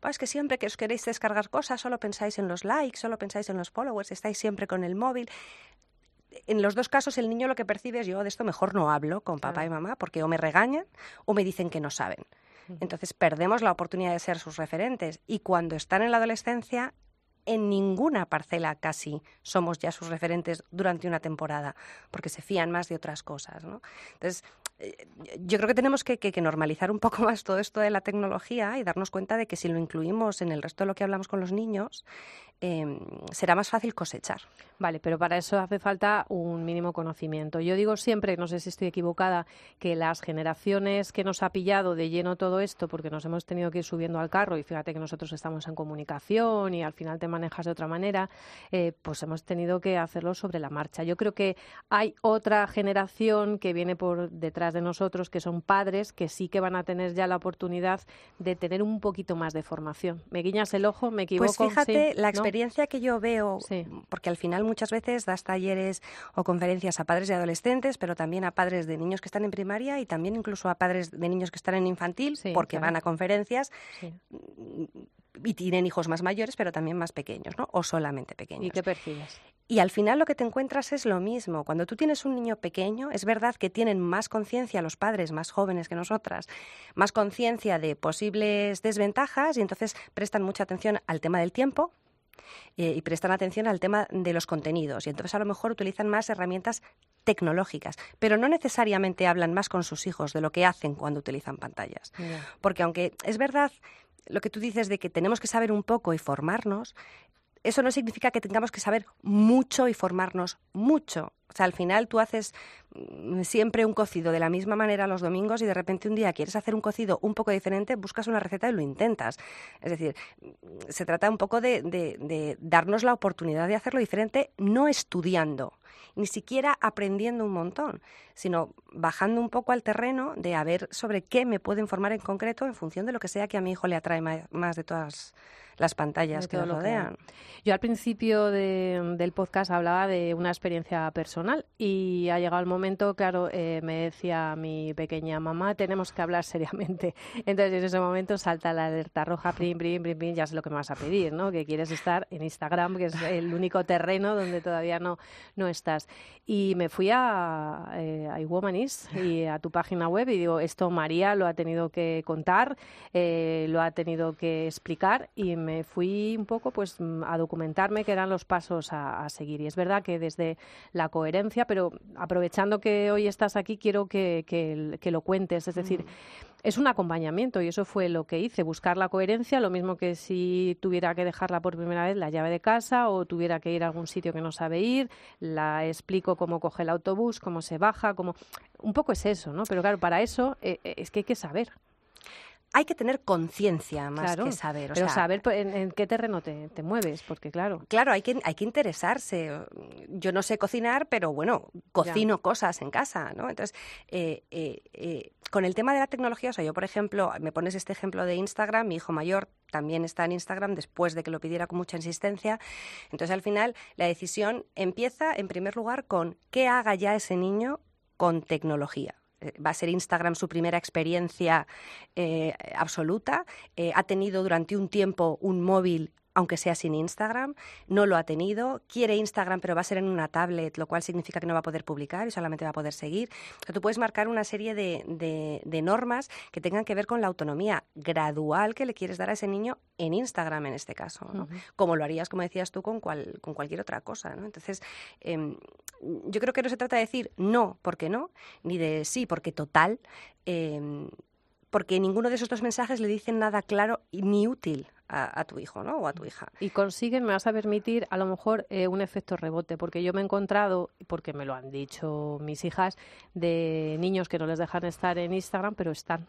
pues que siempre que os queréis descargar cosas solo pensáis en los likes, solo pensáis en los followers, estáis siempre con el móvil en los dos casos el niño lo que percibe es yo de esto mejor no hablo con papá y mamá porque o me regañan o me dicen que no saben. Entonces perdemos la oportunidad de ser sus referentes y cuando están en la adolescencia en ninguna parcela casi somos ya sus referentes durante una temporada, porque se fían más de otras cosas. ¿no? Entonces, yo creo que tenemos que, normalizar un poco más todo esto de la tecnología y darnos cuenta de que si lo incluimos en el resto de lo que hablamos con los niños, eh, será más fácil cosechar. Vale, pero para eso hace falta un mínimo conocimiento. Yo digo siempre, no sé si estoy equivocada, que las generaciones que nos ha pillado de lleno todo esto, porque nos hemos tenido que ir subiendo al carro y fíjate que nosotros estamos en comunicación y al final te manejas de otra manera, eh, pues hemos tenido que hacerlo sobre la marcha. Yo creo que hay otra generación que viene por detrás de nosotros, que son padres, que sí que van a tener ya la oportunidad de tener un poquito más de formación. ¿Me guiñas el ojo? ¿Me equivoco? Pues fíjate, la experiencia que yo veo, porque al final muchas veces das talleres o conferencias a padres de adolescentes, pero también a padres de niños que están en primaria y también incluso a padres de niños que están en infantil, porque van a conferencias y tienen hijos más mayores, pero también más pequeños, ¿no? O solamente pequeños. ¿Y qué percibes? Y al final lo que te encuentras es lo mismo. Cuando tú tienes un niño pequeño, es verdad que tienen más conciencia los padres más jóvenes que nosotras, más conciencia de posibles desventajas y entonces prestan mucha atención al tema del tiempo, eh, y prestan atención al tema de los contenidos. Y entonces a lo mejor utilizan más herramientas tecnológicas, pero no necesariamente hablan más con sus hijos de lo que hacen cuando utilizan pantallas. Porque aunque es verdad lo que tú dices de que tenemos que saber un poco y formarnos, eso no significa que tengamos que saber mucho y formarnos mucho. O sea, al final tú haces mm, siempre un cocido de la misma manera los domingos y de repente un día quieres hacer un cocido un poco diferente, buscas una receta y lo intentas. Es decir, mm, se trata un poco de, de darnos la oportunidad de hacerlo diferente, no estudiando, ni siquiera aprendiendo un montón, sino bajando un poco al terreno de a ver sobre qué me puedo informar en concreto en función de lo que sea que a mi hijo le atrae más de todas las pantallas que lo rodean. Yo al principio del podcast hablaba de una experiencia personal y ha llegado el momento, claro, eh, me decía mi pequeña mamá, tenemos que hablar seriamente. Entonces en ese momento salta la alerta roja, prim, prim, prim, prim, ya sé lo que me vas a pedir, ¿no? Que quieres estar en Instagram, que es el único terreno donde todavía no, no estás. Y me fui a, eh, a iWomanis y a tu página web y digo, esto María lo ha tenido que contar, eh, lo ha tenido que explicar y me fui un poco pues a documentarme qué eran los pasos a, seguir. Y es verdad que desde la coherencia, pero aprovechando que hoy estás aquí, quiero que, que, lo cuentes. Es decir, es un acompañamiento y eso fue lo que hice, buscar la coherencia, lo mismo que si tuviera que dejarla por primera vez la llave de casa o tuviera que ir a algún sitio que no sabe ir, la explico cómo coge el autobús, cómo se baja, cómo... Un poco es eso, ¿no? Pero claro, para eso eh, eh, es que hay que saber hay que tener conciencia más que saber. pero saber en, qué terreno te, mueves, porque claro. Claro, hay que, hay que interesarse. Yo no sé cocinar, pero bueno, cocino cosas en casa, ¿no? Entonces, eh, eh, eh, con el tema de la tecnología, o sea, yo, por ejemplo, me pones este ejemplo de Instagram, mi hijo mayor también está en Instagram después de que lo pidiera con mucha insistencia. Entonces, al final, la decisión empieza, en primer lugar, con qué haga ya ese niño con tecnología va a ser Instagram su primera experiencia eh, absoluta. Eh, ha tenido durante un tiempo un móvil aunque sea sin Instagram, no lo ha tenido, quiere Instagram pero va a ser en una tablet, lo cual significa que no va a poder publicar y solamente va a poder seguir. tú puedes marcar una serie de, normas que tengan que ver con la autonomía gradual que le quieres dar a ese niño en Instagram en este caso, como lo harías, como decías tú, con, cual, con cualquier otra cosa. Entonces, em, yo creo que no se trata de decir no porque no, ni de sí porque total. Em, porque ninguno de esos dos mensajes le dicen nada claro ni útil a, tu hijo ¿no? o a tu hija. Y consiguen, me vas a permitir, a lo mejor eh, un efecto rebote, porque yo me he encontrado, porque me lo han dicho mis hijas, de niños que no les dejan estar en Instagram, pero están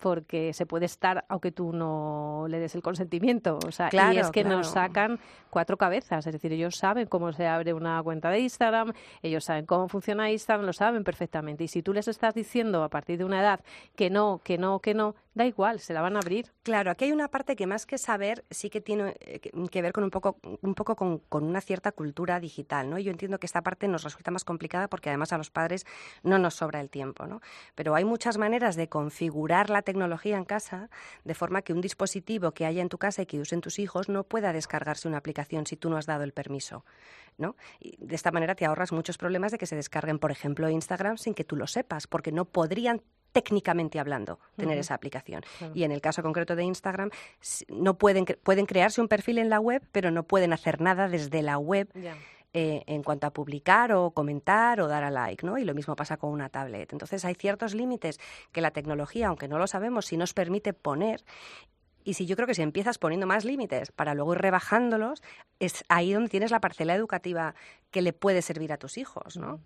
porque se puede estar aunque tú no le des el consentimiento. O sea, y es que nos sacan cuatro cabezas. Es decir, ellos saben cómo se abre una cuenta de Instagram, ellos saben cómo funciona Instagram, lo saben perfectamente. Y si tú les estás diciendo a partir de una edad que no, que no, que no, da igual, se la van a abrir. Claro, aquí hay una parte que más que saber sí que tiene eh, que ver con un poco, un poco con, una cierta cultura digital, ¿no? Yo entiendo que esta parte nos resulta más complicada porque además a los padres no nos sobra el tiempo, ¿no? Pero hay muchas maneras de configurar la tecnología en casa de forma que un dispositivo que haya en tu casa y que usen tus hijos no pueda descargarse una aplicación si tú no has dado el permiso. ¿no? Y de esta manera te ahorras muchos problemas de que se descarguen, por ejemplo, Instagram sin que tú lo sepas, porque no podrían técnicamente hablando tener esa aplicación. Y en el caso concreto de Instagram, no pueden, pueden crearse un perfil en la web, pero no pueden hacer nada desde la web eh, en cuanto a publicar o comentar o dar a like, ¿no? Y lo mismo pasa con una tablet. Entonces hay ciertos límites que la tecnología, aunque no lo sabemos, sí nos permite poner y si yo creo que si empiezas poniendo más límites para luego ir rebajándolos, es ahí donde tienes la parcela educativa que le puede servir a tus hijos, ¿no?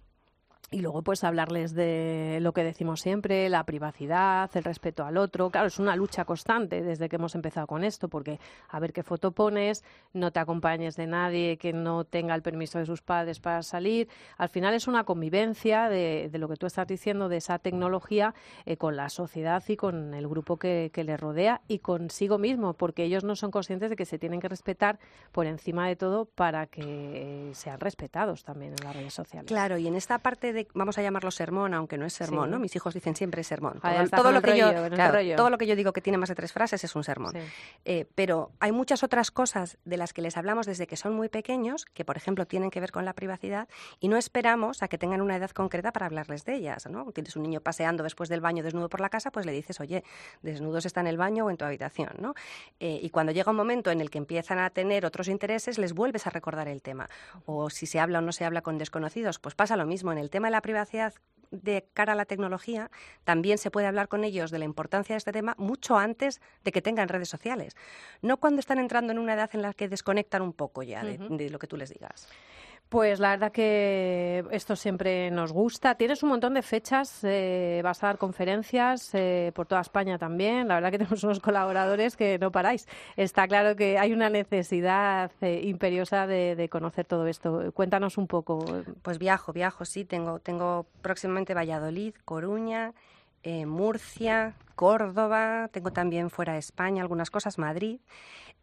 Y luego, pues hablarles de lo que decimos siempre, la privacidad, el respeto al otro. Claro, es una lucha constante desde que hemos empezado con esto, porque a ver qué foto pones, no te acompañes de nadie que no tenga el permiso de sus padres para salir. Al final es una convivencia de, lo que tú estás diciendo, de esa tecnología eh, con la sociedad y con el grupo que, que le rodea y consigo mismo, porque ellos no son conscientes de que se tienen que respetar por encima de todo para que sean respetados también en las redes sociales. Claro, y en esta parte de vamos a llamarlo sermón, aunque no es sermón, Sí. ¿no? Mis hijos dicen siempre sermón. Todo, lo que yo, rollo, claro, todo lo que yo digo que tiene más de tres frases es un sermón. Sí. Eh, pero hay muchas otras cosas de las que les hablamos desde que son muy pequeños, que por ejemplo tienen que ver con la privacidad, y no esperamos a que tengan una edad concreta para hablarles de ellas. ¿no? Tienes un niño paseando después del baño desnudo por la casa, pues le dices, oye, desnudos está en el baño o en tu habitación. ¿no? Eh, y cuando llega un momento en el que empiezan a tener otros intereses, les vuelves a recordar el tema. O si se habla o no se habla con desconocidos, pues pasa lo mismo. En el tema de la privacidad de cara a la tecnología, también se puede hablar con ellos de la importancia de este tema mucho antes de que tengan redes sociales. No cuando están entrando en una edad en la que desconectan un poco ya de, de lo que tú les digas. Pues la verdad que esto siempre nos gusta. Tienes un montón de fechas, eh, vas a dar conferencias eh, por toda España también. La verdad que tenemos unos colaboradores que no paráis. Está claro que hay una necesidad eh, imperiosa de, de conocer todo esto. Cuéntanos un poco. Pues viajo, viajo, sí. Tengo, tengo próximamente Valladolid, Coruña, eh, Murcia, Córdoba. Tengo también fuera de España algunas cosas, Madrid.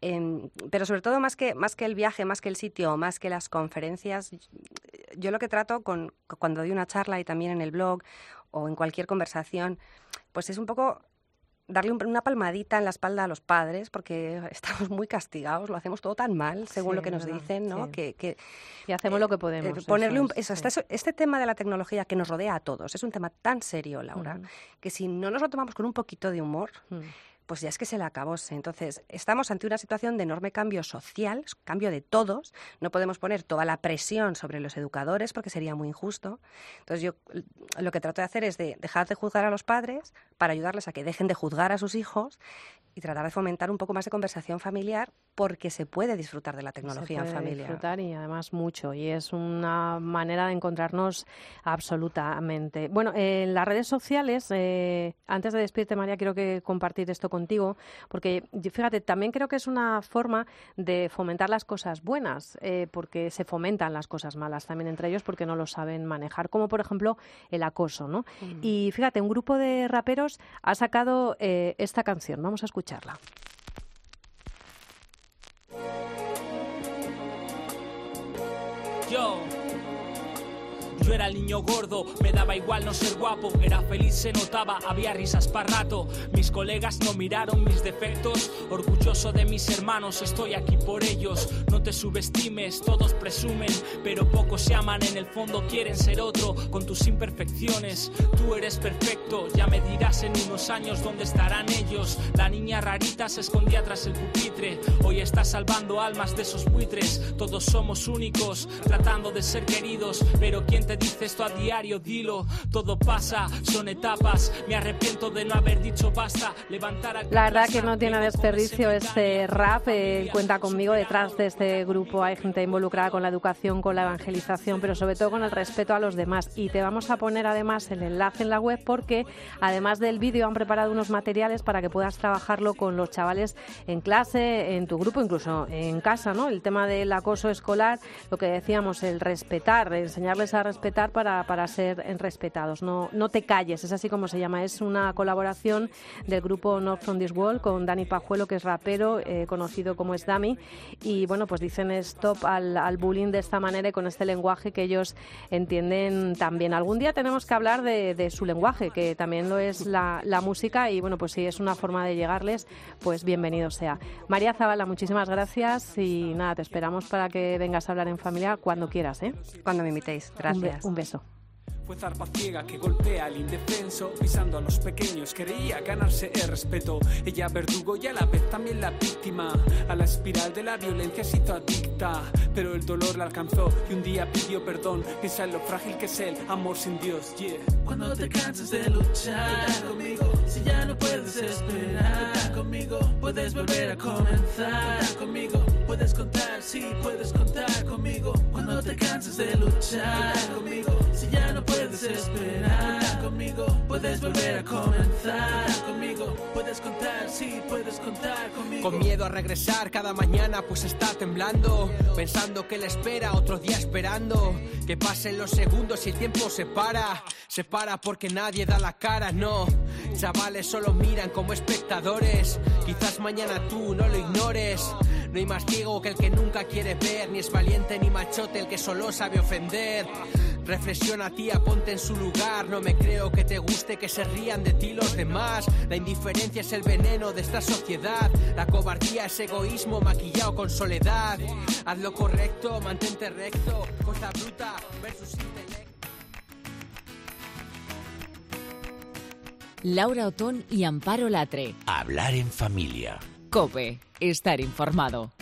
Em, pero sobre todo más que, más que el viaje, más que el sitio, más que las conferencias, yo lo que trato con, cuando doy una charla y también en el blog o en cualquier conversación, pues es un poco darle un- una palmadita en la espalda a los padres, porque estamos muy castigados, lo hacemos todo tan mal, según Sí, lo que nos verdad, dicen, ¿no? sí. Que, que, Y hacemos eh, lo que eh, podemos. ponerle eso un, es, eso, sí. este, este tema de la tecnología que nos rodea a todos es un tema tan serio, Laura, que si no nos lo tomamos con un poquito de humor, Mm. Pues ya es que se le acabóse. Entonces, estamos ante una situación de enorme cambio social, cambio de todos. No podemos poner toda la presión sobre los educadores porque sería muy injusto. Entonces, yo lo que trato de hacer es de dejar de juzgar a los padres para ayudarles a que dejen de juzgar a sus hijos y tratar de fomentar un poco más de conversación familiar porque se puede disfrutar de la tecnología se en puede familia. disfrutar y además mucho y es una manera de encontrarnos absolutamente bueno en las redes sociales eh, antes de despedirte María quiero que compartir esto contigo porque fíjate también creo que es una forma de fomentar las cosas buenas eh, porque se fomentan las cosas malas también entre ellos porque no lo saben manejar como por ejemplo el acoso no Mm. y fíjate un grupo de raperos ha sacado eh, esta canción vamos a escucharla. Yo era el niño gordo, me daba igual no ser guapo, era feliz, se notaba, había risas para rato. Mis colegas no miraron mis defectos, orgulloso de mis hermanos, estoy aquí por ellos. No te subestimes, todos presumen, pero pocos se aman, en el fondo quieren ser otro, con tus imperfecciones. Tú eres perfecto, ya me dirás en unos años dónde estarán ellos. La niña rarita se escondía tras el pupitre, hoy está salvando almas de esos buitres. Todos somos únicos, tratando de ser queridos, pero ¿quién te dice esto a diario? Dilo, todo pasa, son etapas. Me arrepiento de no haber dicho basta. Levantar La verdad que no tiene desperdicio este rap. eh, cuenta conmigo detrás de este grupo. Hay gente involucrada con la educación, con la evangelización, pero sobre todo con el respeto a los demás. Y te vamos a poner además el enlace en la web porque además del vídeo han preparado unos materiales para que puedas trabajarlo con los chavales en clase, en tu grupo, incluso en casa, ¿no? El tema del acoso escolar, lo que decíamos, el respetar, enseñarles a respetar para, para ser respetados. No, no te calles, es así como se llama. Es una colaboración del grupo North from This World con Dani Pajuelo, que es rapero, eh, conocido como es Dami. Y bueno, pues dicen stop al, al bullying de esta manera y con este lenguaje que ellos entienden también. Algún día tenemos que hablar de, de su lenguaje, que también lo es la, música. Y bueno, pues si es una forma de llegarles, pues bienvenido sea. María Zavala, muchísimas gracias y nada, te esperamos para que vengas a hablar en familia cuando quieras. ¿eh? Cuando me invitéis. Be- Un beso. Fue zarpa ciega que golpea al indefenso, pisando a los pequeños, quería ganarse el respeto. Ella verdugo y a la vez también la víctima. A la espiral de la violencia se hizo adicta, pero el dolor la alcanzó y un día pidió perdón. Piensa en lo frágil que es el amor sin Dios, yeah. Cuando te canses de luchar conmigo, si ya no puedes esperar conmigo, puedes volver a comenzar conmigo. Puedes contar, sí, puedes contar conmigo. Cuando te canses de luchar conmigo, si ya no puedes esperar conmigo, puedes volver a comenzar conmigo. Puedes contar, sí, puedes contar conmigo. Con miedo a regresar cada mañana, pues está temblando. Pensando que le espera otro día esperando. Que pasen los segundos y el tiempo se para. Se para porque nadie da la cara, no. Chavales solo miran como espectadores. Quizás mañana tú no lo ignores. No hay más ciego que el que nunca quiere ver. Ni es valiente ni machote el que solo sabe ofender. Reflexiona tía, ponte en su lugar. No me creo que te guste que se rían de ti los demás. La indiferencia es el veneno de esta sociedad. La cobardía es egoísmo maquillado con soledad. Haz lo correcto, mantente recto. Fuerza bruta versus intelecto. Laura Otón y Amparo Latre. Hablar en familia. Cope, estar informado.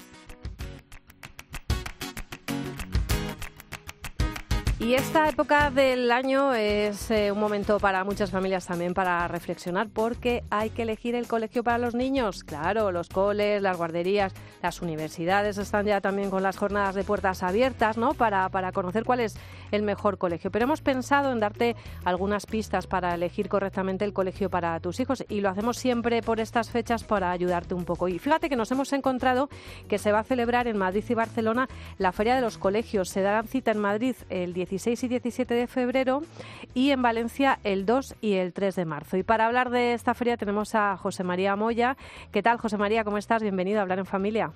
Y esta época del año es eh, un momento para muchas familias también para reflexionar porque hay que elegir el colegio para los niños. Claro, los coles, las guarderías, las universidades están ya también con las jornadas de puertas abiertas, ¿no? Para, para conocer cuál es el mejor colegio. Pero hemos pensado en darte algunas pistas para elegir correctamente el colegio para tus hijos y lo hacemos siempre por estas fechas para ayudarte un poco. Y fíjate que nos hemos encontrado que se va a celebrar en Madrid y Barcelona la Feria de los Colegios. Se darán cita en Madrid el 16 y 17 de febrero y en Valencia el 2 y el 3 de marzo. Y para hablar de esta feria tenemos a José María Moya. ¿Qué tal, José María? ¿Cómo estás? Bienvenido a Hablar en Familia.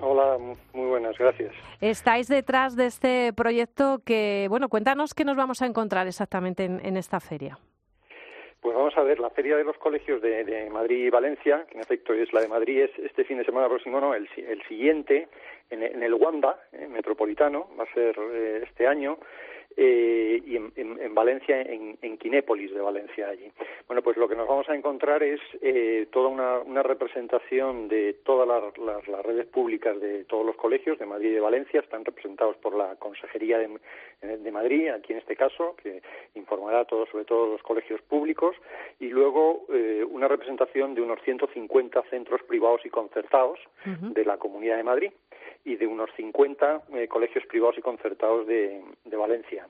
Hola, muy buenas, gracias. Estáis detrás de este proyecto que, bueno, cuéntanos qué nos vamos a encontrar exactamente en, en esta feria. Pues vamos a ver, la Feria de los Colegios de, de, Madrid y Valencia, que en efecto es la de Madrid, es este fin de semana próximo, no, el, el siguiente, en, en el Wanda, eh, metropolitano, va a ser eh, este año, eh, y en, en, en Valencia, en, en, Quinépolis de Valencia allí. Bueno, pues lo que nos vamos a encontrar es eh, toda una, una, representación de todas las, las, las, redes públicas de todos los colegios de Madrid y de Valencia, están representados por la Consejería de, de Madrid, aquí en este caso, que informará todo, sobre todos los colegios públicos, y luego eh, una representación de unos 150 centros privados y concertados uh -huh. de la Comunidad de Madrid y de unos 50 eh, colegios privados y concertados de, Valencia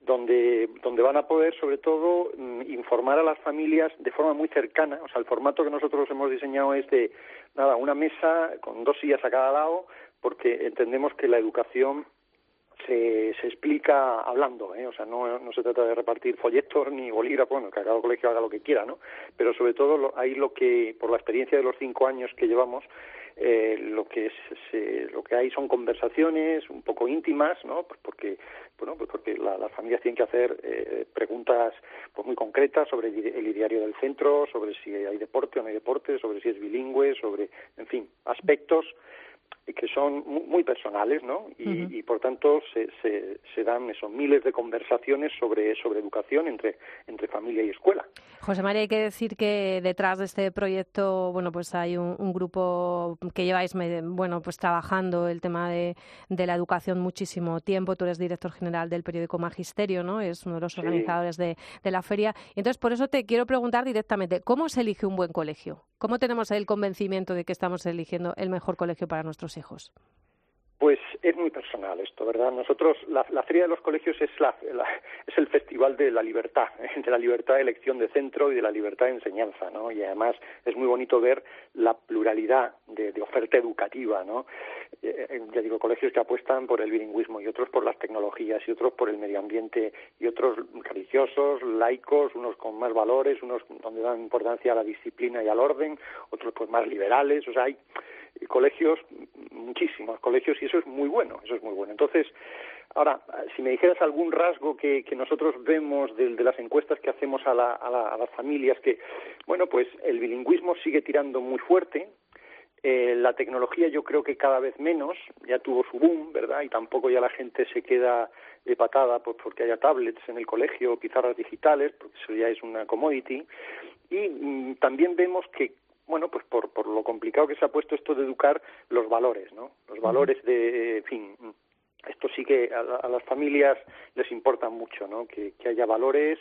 donde, donde van a poder, sobre todo, informar a las familias de forma muy cercana. O sea, el formato que nosotros hemos diseñado es de, nada, una mesa con dos sillas a cada lado, porque entendemos que la educación se, se explica hablando, ¿eh? o sea, no, no se trata de repartir folletos ni bolígrafos, bueno, que cada colegio haga lo que quiera, ¿no? Pero sobre todo lo, ahí lo que, por la experiencia de los cinco años que llevamos, eh, lo que se, lo que hay son conversaciones un poco íntimas, ¿no? Pues porque bueno, pues porque la, las familias tienen que hacer eh, preguntas pues muy concretas sobre el, ideario del centro, sobre si hay deporte o no hay deporte, sobre si es bilingüe, sobre, en fin, aspectos que son muy personales, ¿no? Y, uh -huh. y por tanto se, se, se, dan esos miles de conversaciones sobre, sobre educación entre, entre familia y escuela. José María, hay que decir que detrás de este proyecto, bueno, pues hay un, un grupo que lleváis, bueno, pues trabajando el tema de, de, la educación muchísimo tiempo. Tú eres director general del periódico Magisterio, ¿no? Es uno de los sí. organizadores de, de la feria. Y entonces, por eso te quiero preguntar directamente, ¿cómo se elige un buen colegio? ¿Cómo tenemos el convencimiento de que estamos eligiendo el mejor colegio para hijos? Pues es muy personal esto, ¿verdad? Nosotros, la, la Feria de los Colegios es, la, es el festival de la libertad, de la libertad de elección de centro y de la libertad de enseñanza, ¿no? Y además es muy bonito ver la pluralidad de, oferta educativa, ¿no? Eh, ya digo, colegios que apuestan por el bilingüismo y otros por las tecnologías y otros por el medio ambiente y otros religiosos, laicos, unos con más valores, unos donde dan importancia a la disciplina y al orden, otros pues más liberales, o sea, hay colegios, muchísimos colegios, y eso es muy bueno, eso es muy bueno. Entonces, ahora, si me dijeras algún rasgo que, que nosotros vemos de, de, las encuestas que hacemos a, la, a, la, a las familias, que, bueno, pues el bilingüismo sigue tirando muy fuerte, Eh, la tecnología yo creo que cada vez menos, ya tuvo su boom, ¿verdad? Y tampoco ya la gente se queda de patada pues, porque haya tablets en el colegio, pizarras digitales, porque eso ya es una commodity. Y mm, también vemos que bueno, pues por, por lo complicado que se ha puesto esto de educar los valores, ¿no? Los valores de, en fin, esto sí que a, las familias les importa mucho, ¿no? Que, haya valores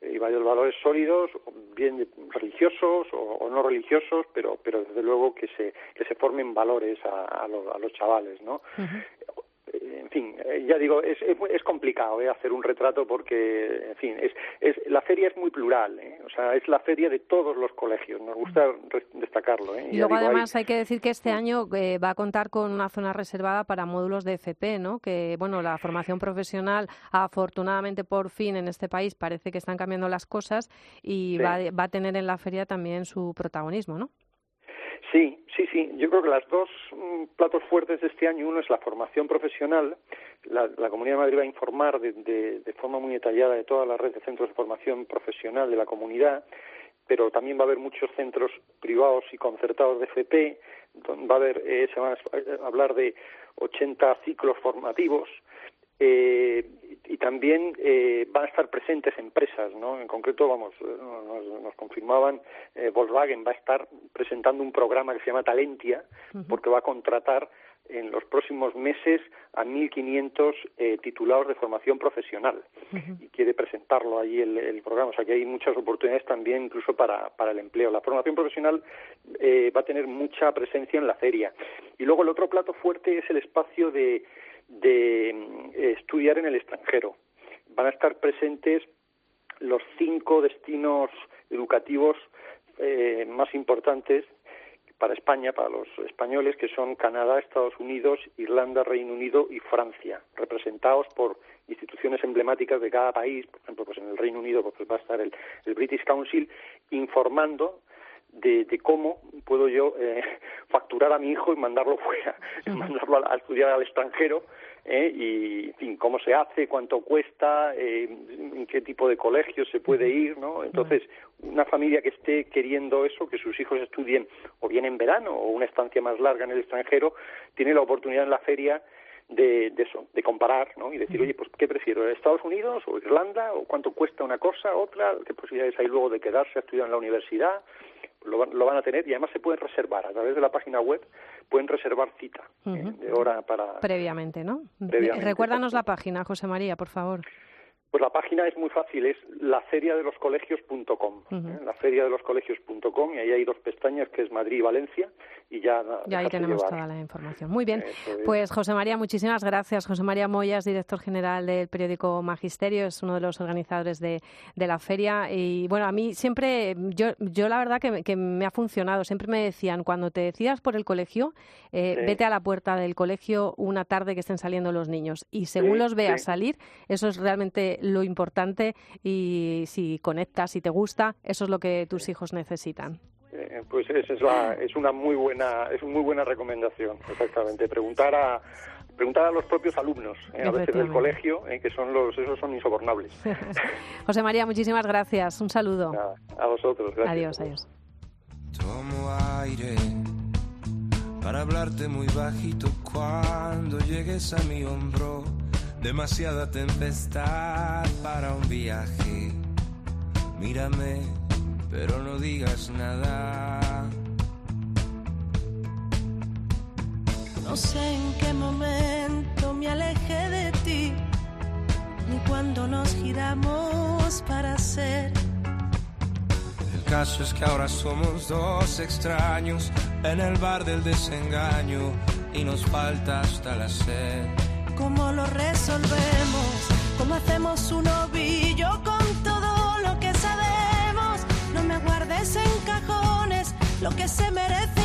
eh, y varios valores sólidos, bien religiosos o, no religiosos, pero pero desde luego que se que se formen valores a, los, a los chavales, ¿no? En fin, eh, ya digo, es, es, complicado ¿eh? hacer un retrato porque, en fin, es, es, la feria es muy plural, ¿eh? o sea, es la feria de todos los colegios, nos gusta destacarlo. ¿eh? Y, luego además hay... que decir que este año eh, va a contar con una zona reservada para módulos de FP, ¿no? que, bueno, la formación profesional, afortunadamente por fin en este país parece que están cambiando las cosas y va, va a tener en la feria también su protagonismo, ¿no? Sí, sí, sí. Yo creo que las dos mm, platos fuertes de este año, uno es la formación profesional. La, Comunidad de Madrid va a informar de, de, forma muy detallada de toda la red de centros de formación profesional de la comunidad, pero también va a haber muchos centros privados y concertados de FP. Va a haber, eh, se van a hablar de 80 ciclos formativos eh, y también eh, van a estar presentes empresas, ¿no? En concreto, vamos, nos, nos confirmaban, eh, Volkswagen va a estar presentando un programa que se llama Talentia, porque va a contratar en los próximos meses a 1.500 eh, titulados de formación profesional y quiere presentarlo ahí el, el, programa. O sea que hay muchas oportunidades también incluso para, para el empleo. La formación profesional eh, va a tener mucha presencia en la feria. Y luego el otro plato fuerte es el espacio de de eh, estudiar en el extranjero. Van a estar presentes los cinco destinos educativos eh, más importantes para España, para los españoles, que son Canadá, Estados Unidos, Irlanda, Reino Unido y Francia, representados por instituciones emblemáticas de cada país. Por ejemplo, pues en el Reino Unido pues va a estar el, el British Council informando de, de cómo puedo yo eh, facturar a mi hijo y mandarlo fuera, mandarlo a, estudiar al extranjero ¿eh? y en fin, cómo se hace, cuánto cuesta, eh, en qué tipo de colegio se puede ir, ¿no? Entonces, una familia que esté queriendo eso, que sus hijos estudien o bien en verano o una estancia más larga en el extranjero, tiene la oportunidad en la feria de, de, eso, de comparar, ¿no? Y decir, oye, pues, ¿qué prefiero? ¿Estados Unidos o Irlanda? ¿O cuánto cuesta una cosa, otra? ¿Qué posibilidades hay luego de quedarse a estudiar en la universidad? lo, lo, van a tener y además se pueden reservar a través de la página web, pueden reservar cita eh, de hora para... Previamente, ¿no? Recuérdanos la página, José María, por favor. Pues la página es muy fácil, es laferiadeloscolegios.com, ¿eh? laferiadeloscolegios.com y ahí hay dos pestañas que es Madrid y Valencia y ya... Ya ahí tenemos toda la información. Muy bien, pues José María, muchísimas gracias. José María Moyas, director general del periódico Magisterio, es uno de los organizadores de, de la feria. Y bueno, a mí siempre, yo, yo la verdad que, que me ha funcionado, siempre me decían, cuando te decidas por el colegio, eh, vete a la puerta del colegio una tarde que estén saliendo los niños. Y según los veas salir, eso es realmente lo importante y si conectas, si te gusta, eso es lo que tus hijos necesitan. Eh, pues es, es una muy buena es una muy buena recomendación, exactamente. Preguntar a preguntar a los propios alumnos, eh, a veces del colegio, eh, que son los esos son insobornables. José María, muchísimas gracias. Un saludo. a vosotros. Gracias. Adiós, adiós. Tomo aire para hablarte muy bajito cuando llegues a mi hombro demasiada tempestad para un viaje. Mírame, pero no digas nada. No sé en qué momento me alejé de ti, ni cuando nos giramos para ser. El caso es que ahora somos dos extraños en el bar del desengaño y nos falta hasta la sed cómo lo resolvemos, cómo hacemos un ovillo con todo lo que sabemos. No me guardes en cajones lo que se merece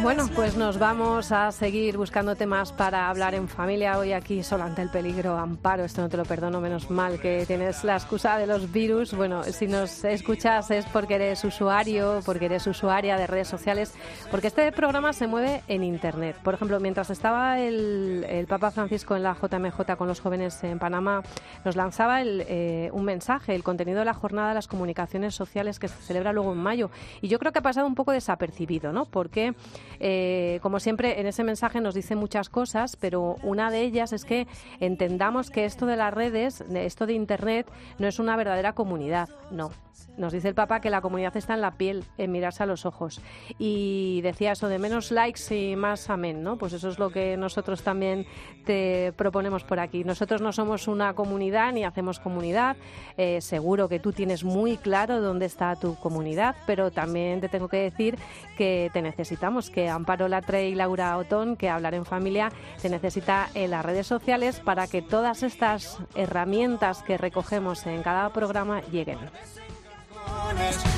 Bueno, pues nos vamos a seguir buscando temas para hablar en familia. Hoy aquí solo ante el peligro, Amparo, esto no te lo perdono, menos mal que tienes la excusa de los virus. Bueno, si nos escuchas es porque eres usuario, porque eres usuaria de redes sociales, porque este programa se mueve en Internet. Por ejemplo, mientras estaba el, el Papa Francisco en la JMJ con los jóvenes en Panamá, nos lanzaba el, eh, un mensaje, el contenido de la jornada de las comunicaciones sociales que se celebra luego en mayo. Y yo creo que ha pasado un poco desapercibido, ¿no? Porque eh, como siempre, en ese mensaje nos dice muchas cosas, pero una de ellas es que entendamos que esto de las redes, esto de Internet, no es una verdadera comunidad, no. Nos dice el Papa que la comunidad está en la piel, en mirarse a los ojos. Y decía eso de menos likes y más amén, ¿no? Pues eso es lo que nosotros también te proponemos por aquí. Nosotros no somos una comunidad ni hacemos comunidad. Eh, seguro que tú tienes muy claro dónde está tu comunidad, pero también te tengo que decir que te necesitamos, que Amparo Latre y Laura Otón, que hablar en familia, te necesita en las redes sociales para que todas estas herramientas que recogemos en cada programa lleguen.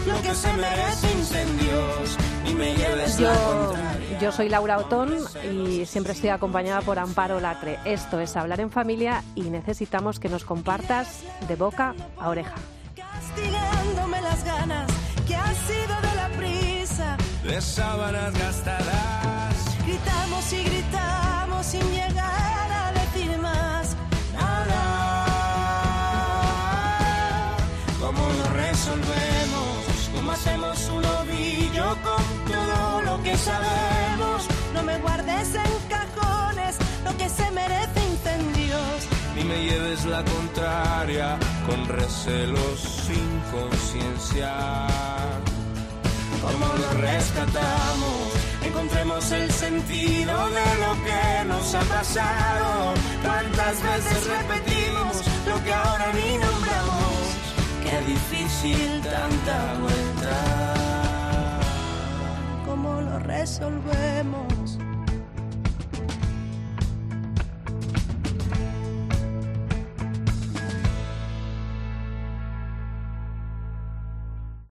Lo que se merece incendios y me lleves la Yo, yo soy Laura Otón y siempre estoy acompañada por Amparo Latre. Esto es Hablar en Familia y necesitamos que nos compartas de boca a oreja. castigándome las ganas que han sido de. De sábanas gastadas. Gritamos y gritamos sin llegar a decir más nada. ¿Cómo lo resolvemos? ¿Cómo hacemos un ovillo con todo lo que sabemos? No me guardes en cajones lo que se merece incendios. Ni me lleves la contraria con recelos sin conciencia. ¿Cómo lo rescatamos? Encontremos el sentido de lo que nos ha pasado. ¿Cuántas veces repetimos lo que ahora ni nombramos? Qué difícil tanta vuelta. ¿Cómo lo resolvemos?